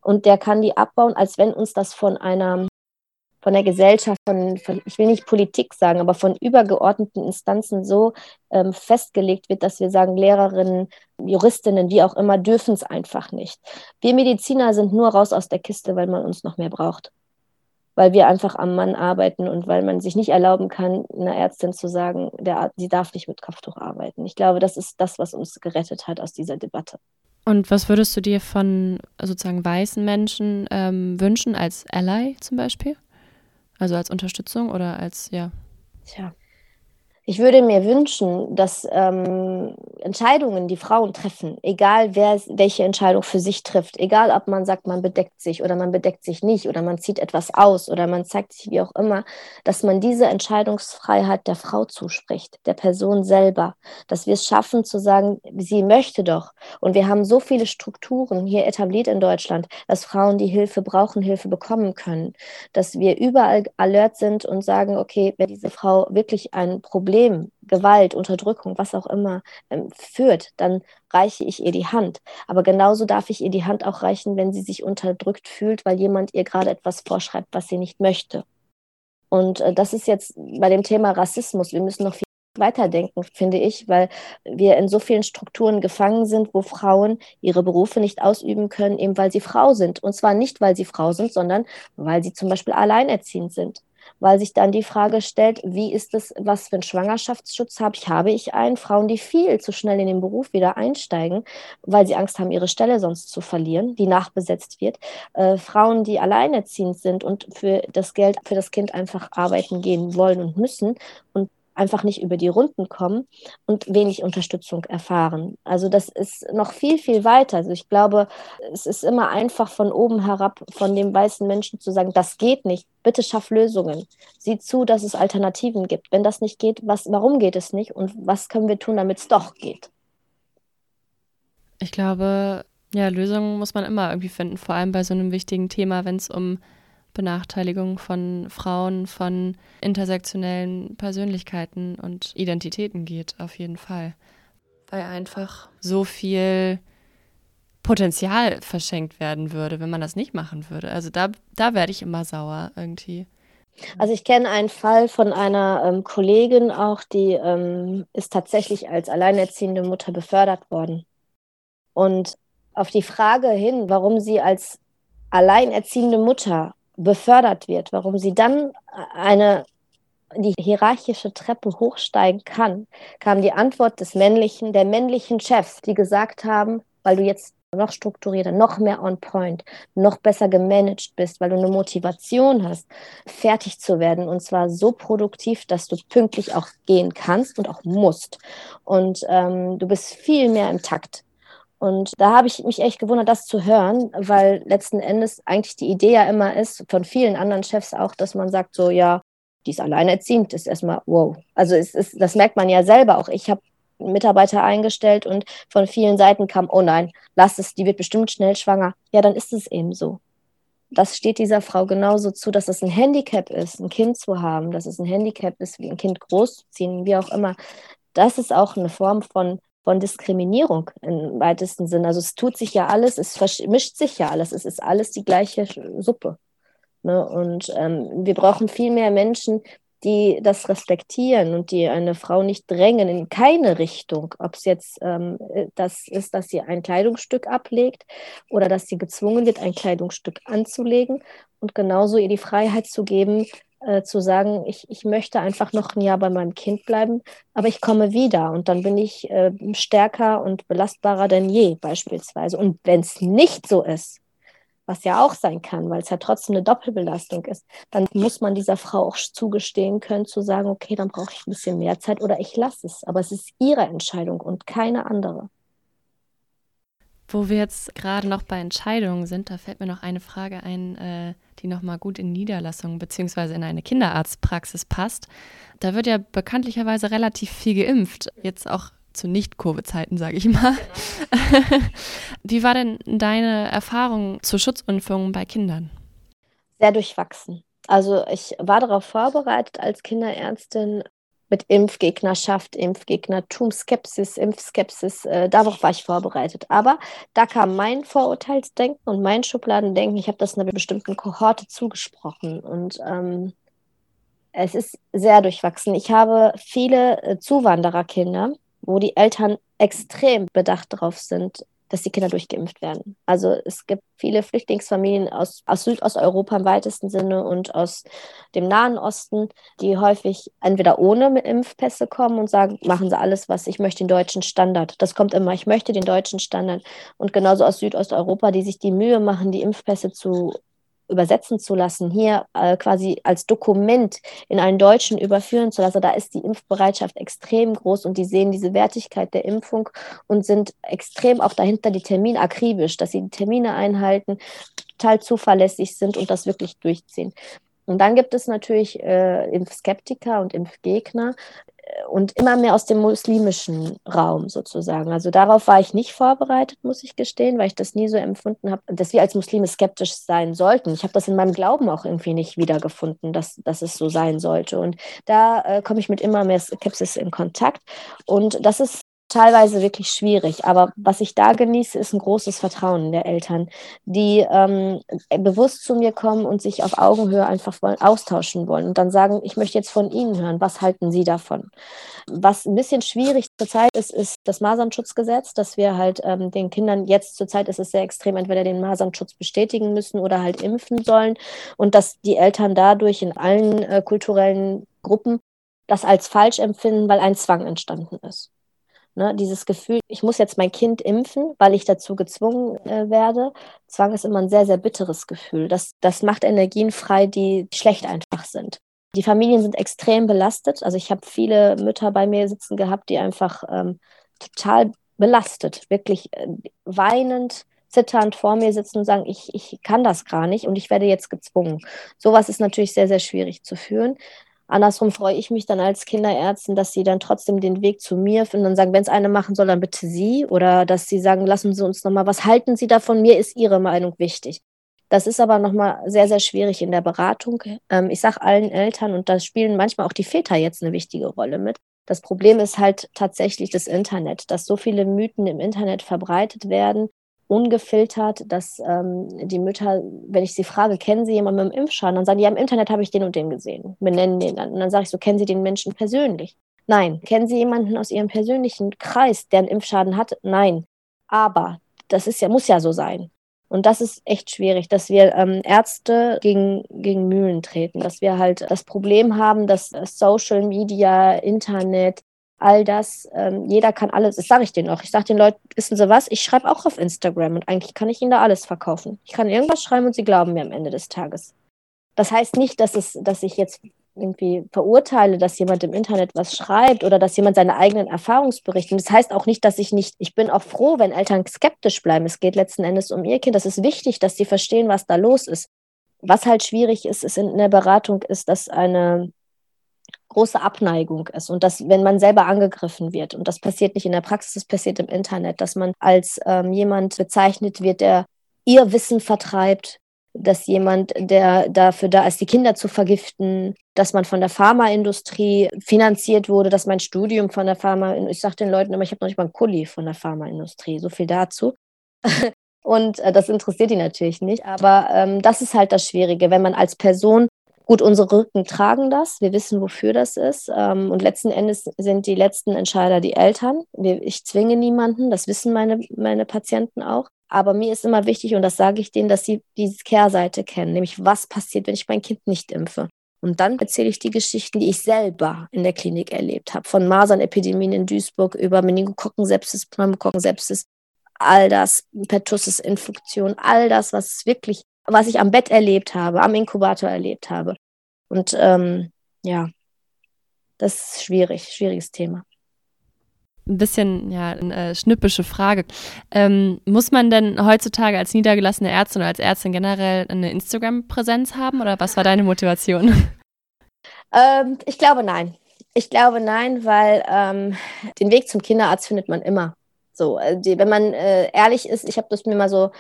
Und der kann die abbauen, als wenn uns das von einer von der Gesellschaft, von, von, ich will nicht Politik sagen, aber von übergeordneten Instanzen so ähm, festgelegt wird, dass wir sagen, Lehrerinnen, Juristinnen, wie auch immer, dürfen es einfach nicht. Wir Mediziner sind nur raus aus der Kiste, weil man uns noch mehr braucht weil wir einfach am Mann arbeiten und weil man sich nicht erlauben kann, einer Ärztin zu sagen, der, sie darf nicht mit Kopftuch arbeiten. Ich glaube, das ist das, was uns gerettet hat aus dieser Debatte. Und was würdest du dir von sozusagen weißen Menschen ähm, wünschen, als Ally zum Beispiel? Also als Unterstützung oder als, ja. Tja, ich würde mir wünschen, dass ähm, Entscheidungen, die Frauen treffen, egal wer welche Entscheidung für sich trifft, egal ob man sagt, man bedeckt sich oder man bedeckt sich nicht oder man zieht etwas aus oder man zeigt sich wie auch immer, dass man diese Entscheidungsfreiheit der Frau zuspricht, der Person selber, dass wir es schaffen zu sagen, sie möchte doch. Und wir haben so viele Strukturen hier etabliert in Deutschland, dass Frauen, die Hilfe brauchen, Hilfe bekommen können, dass wir überall alert sind und sagen, okay, wenn diese Frau wirklich ein Problem Problem, Gewalt, Unterdrückung, was auch immer ähm, führt, dann reiche ich ihr die Hand. Aber genauso darf ich ihr die Hand auch reichen, wenn sie sich unterdrückt fühlt, weil jemand ihr gerade etwas vorschreibt, was sie nicht möchte. Und äh, das ist jetzt bei dem Thema Rassismus. Wir müssen noch viel weiterdenken, finde ich, weil wir in so vielen Strukturen gefangen sind, wo Frauen ihre Berufe nicht ausüben können, eben weil sie Frau sind. Und zwar nicht, weil sie Frau sind, sondern weil sie zum Beispiel alleinerziehend sind weil sich dann die Frage stellt, wie ist es, was für einen Schwangerschaftsschutz habe ich? Habe ich einen? Frauen, die viel zu schnell in den Beruf wieder einsteigen, weil sie Angst haben, ihre Stelle sonst zu verlieren, die nachbesetzt wird. Äh, Frauen, die alleinerziehend sind und für das Geld für das Kind einfach arbeiten gehen wollen und müssen und einfach nicht über die Runden kommen und wenig Unterstützung erfahren. Also das ist noch viel, viel weiter. Also ich glaube, es ist immer einfach von oben herab von dem weißen Menschen zu sagen, das geht nicht. Bitte schaff Lösungen. Sieh zu, dass es Alternativen gibt. Wenn das nicht geht, was, warum geht es nicht und was können wir tun, damit es doch geht? Ich glaube, ja, Lösungen muss man immer irgendwie finden, vor allem bei so einem wichtigen Thema, wenn es um Benachteiligung von Frauen, von intersektionellen Persönlichkeiten und Identitäten geht, auf jeden Fall. Weil einfach so viel Potenzial verschenkt werden würde, wenn man das nicht machen würde. Also da, da werde ich immer sauer irgendwie. Also ich kenne einen Fall von einer ähm, Kollegin auch, die ähm, ist tatsächlich als alleinerziehende Mutter befördert worden. Und auf die Frage hin, warum sie als alleinerziehende Mutter befördert wird, warum sie dann eine die hierarchische Treppe hochsteigen kann, kam die Antwort des männlichen, der männlichen Chefs, die gesagt haben, weil du jetzt noch strukturierter, noch mehr on point, noch besser gemanagt bist, weil du eine Motivation hast, fertig zu werden und zwar so produktiv, dass du pünktlich auch gehen kannst und auch musst. Und ähm, du bist viel mehr im Takt. Und da habe ich mich echt gewundert, das zu hören, weil letzten Endes eigentlich die Idee ja immer ist, von vielen anderen Chefs auch, dass man sagt, so, ja, die ist alleinerziehend, ist erstmal wow. Also es ist, das merkt man ja selber auch. Ich habe Mitarbeiter eingestellt und von vielen Seiten kam, oh nein, lass es, die wird bestimmt schnell schwanger. Ja, dann ist es eben so. Das steht dieser Frau genauso zu, dass es ein Handicap ist, ein Kind zu haben, dass es ein Handicap ist, wie ein Kind großzuziehen, wie auch immer. Das ist auch eine Form von von Diskriminierung im weitesten Sinn. Also es tut sich ja alles, es mischt sich ja alles, es ist alles die gleiche Suppe. Ne? Und ähm, wir brauchen viel mehr Menschen, die das respektieren und die eine Frau nicht drängen in keine Richtung, ob es jetzt ähm, das ist, dass sie ein Kleidungsstück ablegt oder dass sie gezwungen wird, ein Kleidungsstück anzulegen und genauso ihr die Freiheit zu geben, äh, zu sagen, ich, ich möchte einfach noch ein Jahr bei meinem Kind bleiben, aber ich komme wieder und dann bin ich äh, stärker und belastbarer denn je beispielsweise. Und wenn es nicht so ist, was ja auch sein kann, weil es ja trotzdem eine Doppelbelastung ist, dann muss man dieser Frau auch zugestehen können, zu sagen, okay, dann brauche ich ein bisschen mehr Zeit oder ich lasse es. Aber es ist ihre Entscheidung und keine andere. Wo wir jetzt gerade noch bei Entscheidungen sind, da fällt mir noch eine Frage ein, äh, die nochmal gut in Niederlassungen bzw. in eine Kinderarztpraxis passt. Da wird ja bekanntlicherweise relativ viel geimpft. Jetzt auch zu Nicht-Covid-Zeiten, sage ich mal. Wie war denn deine Erfahrung zur Schutzimpfung bei Kindern? Sehr durchwachsen. Also ich war darauf vorbereitet als Kinderärztin mit Impfgegnerschaft, Impfgegnertum, Skepsis, Impfskepsis. Äh, darauf war ich vorbereitet. Aber da kam mein Vorurteilsdenken und mein Schubladendenken. Ich habe das einer bestimmten Kohorte zugesprochen und ähm, es ist sehr durchwachsen. Ich habe viele äh, Zuwandererkinder, wo die Eltern extrem bedacht darauf sind, dass die Kinder durchgeimpft werden. Also es gibt viele Flüchtlingsfamilien aus, aus Südosteuropa im weitesten Sinne und aus dem Nahen Osten, die häufig entweder ohne Impfpässe kommen und sagen, machen Sie alles, was ich möchte, den deutschen Standard. Das kommt immer, ich möchte den deutschen Standard. Und genauso aus Südosteuropa, die sich die Mühe machen, die Impfpässe zu übersetzen zu lassen, hier äh, quasi als Dokument in einen Deutschen überführen zu lassen, da ist die Impfbereitschaft extrem groß und die sehen diese Wertigkeit der Impfung und sind extrem auch dahinter die Termine akribisch, dass sie die Termine einhalten, total zuverlässig sind und das wirklich durchziehen. Und dann gibt es natürlich äh, Impfskeptiker und Impfgegner, und immer mehr aus dem muslimischen Raum sozusagen. Also darauf war ich nicht vorbereitet, muss ich gestehen, weil ich das nie so empfunden habe, dass wir als Muslime skeptisch sein sollten. Ich habe das in meinem Glauben auch irgendwie nicht wiedergefunden, dass, dass es so sein sollte. Und da äh, komme ich mit immer mehr Skepsis in Kontakt. Und das ist teilweise wirklich schwierig. Aber was ich da genieße, ist ein großes Vertrauen der Eltern, die ähm, bewusst zu mir kommen und sich auf Augenhöhe einfach wollen, austauschen wollen und dann sagen, ich möchte jetzt von Ihnen hören, was halten Sie davon? Was ein bisschen schwierig zurzeit ist, ist das Masernschutzgesetz, dass wir halt ähm, den Kindern jetzt zurzeit ist es sehr extrem, entweder den Masernschutz bestätigen müssen oder halt impfen sollen und dass die Eltern dadurch in allen äh, kulturellen Gruppen das als falsch empfinden, weil ein Zwang entstanden ist. Ne, dieses Gefühl, ich muss jetzt mein Kind impfen, weil ich dazu gezwungen äh, werde. Zwang ist immer ein sehr, sehr bitteres Gefühl. Das, das macht Energien frei, die schlecht einfach sind. Die Familien sind extrem belastet. Also ich habe viele Mütter bei mir sitzen gehabt, die einfach ähm, total belastet, wirklich äh, weinend, zitternd vor mir sitzen und sagen, ich, ich kann das gar nicht und ich werde jetzt gezwungen. Sowas ist natürlich sehr, sehr schwierig zu führen. Andersrum freue ich mich dann als Kinderärztin, dass sie dann trotzdem den Weg zu mir finden und sagen, wenn es eine machen soll, dann bitte sie. Oder dass sie sagen, lassen Sie uns nochmal, was halten Sie davon? Mir ist Ihre Meinung wichtig. Das ist aber nochmal sehr, sehr schwierig in der Beratung. Ähm, ich sage allen Eltern, und da spielen manchmal auch die Väter jetzt eine wichtige Rolle mit. Das Problem ist halt tatsächlich das Internet, dass so viele Mythen im Internet verbreitet werden, ungefiltert, dass ähm, die Mütter, wenn ich sie frage, kennen Sie jemanden mit dem Impfschaden, dann sagen die, ja, im Internet habe ich den und den gesehen, benennen den dann. Und dann sage ich so, kennen Sie den Menschen persönlich? Nein. Kennen Sie jemanden aus Ihrem persönlichen Kreis, der einen Impfschaden hat? Nein. Aber das ist ja, muss ja so sein. Und das ist echt schwierig, dass wir ähm, Ärzte gegen, gegen Mühlen treten, dass wir halt das Problem haben, dass Social Media, Internet, all das, ähm, jeder kann alles, das sage ich denen auch. Ich sage den Leuten, wissen Sie was, ich schreibe auch auf Instagram und eigentlich kann ich ihnen da alles verkaufen. Ich kann irgendwas schreiben und sie glauben mir am Ende des Tages. Das heißt nicht, dass, es, dass ich jetzt irgendwie verurteile, dass jemand im Internet was schreibt oder dass jemand seine eigenen Erfahrungsberichte. Und das heißt auch nicht, dass ich nicht, ich bin auch froh, wenn Eltern skeptisch bleiben. Es geht letzten Endes um ihr Kind. Das ist wichtig, dass sie verstehen, was da los ist. Was halt schwierig ist, ist in der Beratung, ist, dass eine große Abneigung ist und dass, wenn man selber angegriffen wird, und das passiert nicht in der Praxis, das passiert im Internet, dass man als ähm, jemand bezeichnet wird, der ihr Wissen vertreibt, dass jemand, der dafür da ist, die Kinder zu vergiften, dass man von der Pharmaindustrie finanziert wurde, dass mein Studium von der Pharma, ich sage den Leuten immer, ich habe noch nicht mal einen Kuli von der Pharmaindustrie, so viel dazu. Und äh, das interessiert die natürlich nicht. Aber ähm, das ist halt das Schwierige, wenn man als Person, gut, unsere Rücken tragen das, wir wissen, wofür das ist. Ähm, und letzten Endes sind die letzten Entscheider die Eltern. Ich zwinge niemanden, das wissen meine, meine Patienten auch. Aber mir ist immer wichtig, und das sage ich denen, dass sie diese Kehrseite kennen, nämlich was passiert, wenn ich mein Kind nicht impfe. Und dann erzähle ich die Geschichten, die ich selber in der Klinik erlebt habe. Von Masernepidemien in Duisburg über Meningokokken-Sepsis, Pneumokokken-Sepsis, all das, Pertussis-Infektion, all das, was wirklich, was ich am Bett erlebt habe, am Inkubator erlebt habe. Und ähm, ja, das ist schwierig, schwieriges Thema ein bisschen ja, eine schnippische Frage. Ähm, muss man denn heutzutage als niedergelassene Ärztin oder als Ärztin generell eine Instagram-Präsenz haben oder was war deine Motivation? Ähm, ich glaube nein. Ich glaube nein, weil ähm, den Weg zum Kinderarzt findet man immer. So, äh, wenn man äh, ehrlich ist, ich habe das mir mal so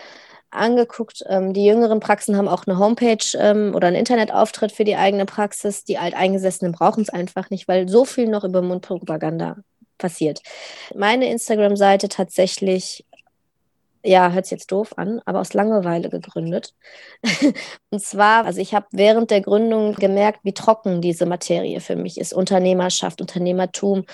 angeguckt. Ähm, die jüngeren Praxen haben auch eine Homepage ähm, oder einen Internetauftritt für die eigene Praxis. Die Alteingesessenen brauchen es einfach nicht, weil so viel noch über Mundpropaganda passiert. Meine Instagram-Seite tatsächlich, ja, hört sich jetzt doof an, aber aus Langeweile gegründet. und zwar, also ich habe während der Gründung gemerkt, wie trocken diese Materie für mich ist. Unternehmerschaft, Unternehmertum,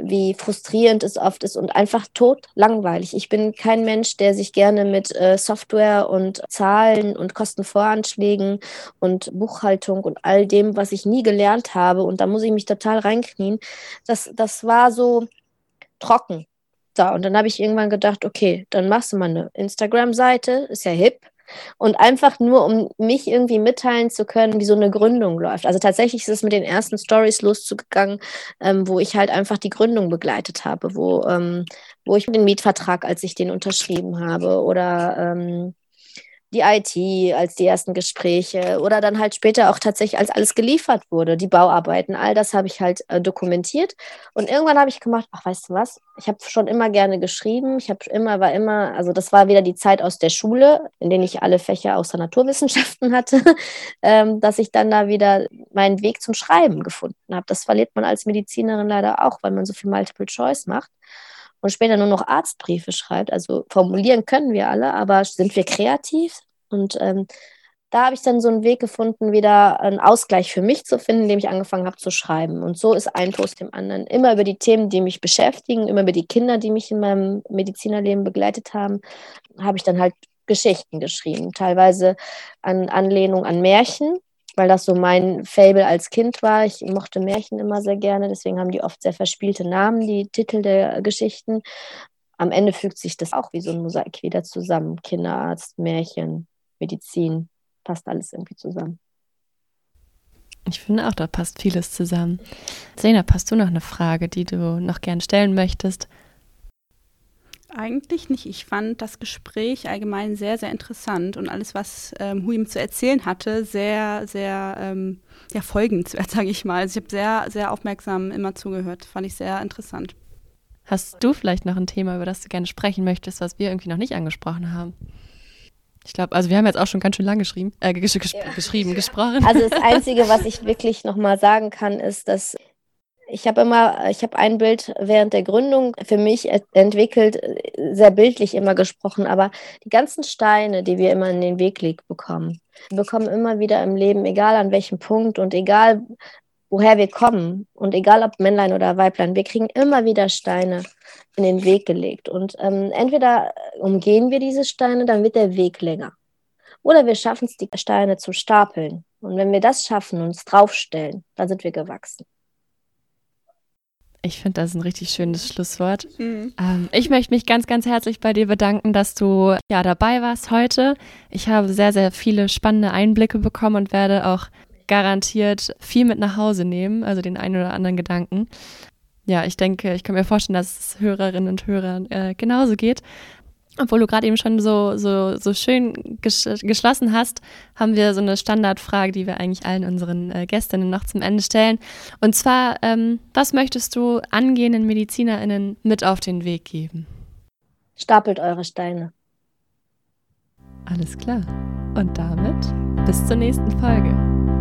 wie frustrierend es oft ist und einfach tot langweilig. Ich bin kein Mensch, der sich gerne mit äh, Software und Zahlen und Kostenvoranschlägen und Buchhaltung und all dem, was ich nie gelernt habe, und da muss ich mich total reinknien, das, das war so, trocken. So, und dann habe ich irgendwann gedacht, okay, dann machst du mal eine Instagram-Seite, ist ja hip. Und einfach nur, um mich irgendwie mitteilen zu können, wie so eine Gründung läuft. Also tatsächlich ist es mit den ersten Stories losgegangen, ähm, wo ich halt einfach die Gründung begleitet habe, wo, ähm, wo ich den Mietvertrag, als ich den unterschrieben habe, oder ähm, die IT als die ersten Gespräche oder dann halt später auch tatsächlich, als alles geliefert wurde, die Bauarbeiten, all das habe ich halt äh, dokumentiert. Und irgendwann habe ich gemacht, ach, weißt du was, ich habe schon immer gerne geschrieben, ich habe immer, war immer, also das war wieder die Zeit aus der Schule, in denen ich alle Fächer außer Naturwissenschaften hatte, ähm, dass ich dann da wieder meinen Weg zum Schreiben gefunden habe. Das verliert man als Medizinerin leider auch, weil man so viel Multiple Choice macht und später nur noch Arztbriefe schreibt. Also formulieren können wir alle, aber sind wir kreativ? Und ähm, da habe ich dann so einen Weg gefunden, wieder einen Ausgleich für mich zu finden, indem ich angefangen habe zu schreiben. Und so ist ein Post dem anderen. Immer über die Themen, die mich beschäftigen, immer über die Kinder, die mich in meinem Medizinerleben begleitet haben, habe ich dann halt Geschichten geschrieben. Teilweise an Anlehnung an Märchen, weil das so mein Fable als Kind war. Ich mochte Märchen immer sehr gerne, deswegen haben die oft sehr verspielte Namen, die Titel der Geschichten. Am Ende fügt sich das auch wie so ein Mosaik wieder zusammen. Kinderarzt, Märchen, Medizin, passt alles irgendwie zusammen. Ich finde auch, da passt vieles zusammen. Sena, hast du noch eine Frage, die du noch gern stellen möchtest? Eigentlich nicht. Ich fand das Gespräch allgemein sehr, sehr interessant und alles, was ähm, Huim zu erzählen hatte, sehr, sehr ähm, ja, folgenswert, sage ich mal. Also ich habe sehr, sehr aufmerksam immer zugehört. Fand ich sehr interessant. Hast du vielleicht noch ein Thema, über das du gerne sprechen möchtest, was wir irgendwie noch nicht angesprochen haben? Ich glaube, also wir haben jetzt auch schon ganz schön lang geschrieben, äh, gesch ja. geschrieben, gesprochen. Also das Einzige, was ich wirklich nochmal sagen kann, ist, dass ich habe immer, ich habe ein Bild während der Gründung für mich entwickelt, sehr bildlich immer gesprochen, aber die ganzen Steine, die wir immer in den Weg legt bekommen, bekommen immer wieder im Leben, egal an welchem Punkt und egal woher wir kommen und egal ob Männlein oder Weiblein, wir kriegen immer wieder Steine in den Weg gelegt. Und ähm, entweder umgehen wir diese Steine, dann wird der Weg länger. Oder wir schaffen es, die Steine zu stapeln. Und wenn wir das schaffen und uns draufstellen, dann sind wir gewachsen. Ich finde, das ist ein richtig schönes Schlusswort. Mhm. Ähm, ich möchte mich ganz, ganz herzlich bei dir bedanken, dass du ja dabei warst heute. Ich habe sehr, sehr viele spannende Einblicke bekommen und werde auch garantiert viel mit nach Hause nehmen, also den einen oder anderen Gedanken. Ja, ich denke, ich kann mir vorstellen, dass es Hörerinnen und Hörern äh, genauso geht. Obwohl du gerade eben schon so, so, so schön ges geschlossen hast, haben wir so eine Standardfrage, die wir eigentlich allen unseren äh, Gästinnen noch zum Ende stellen. Und zwar, ähm, was möchtest du angehenden MedizinerInnen mit auf den Weg geben? Stapelt eure Steine. Alles klar. Und damit bis zur nächsten Folge.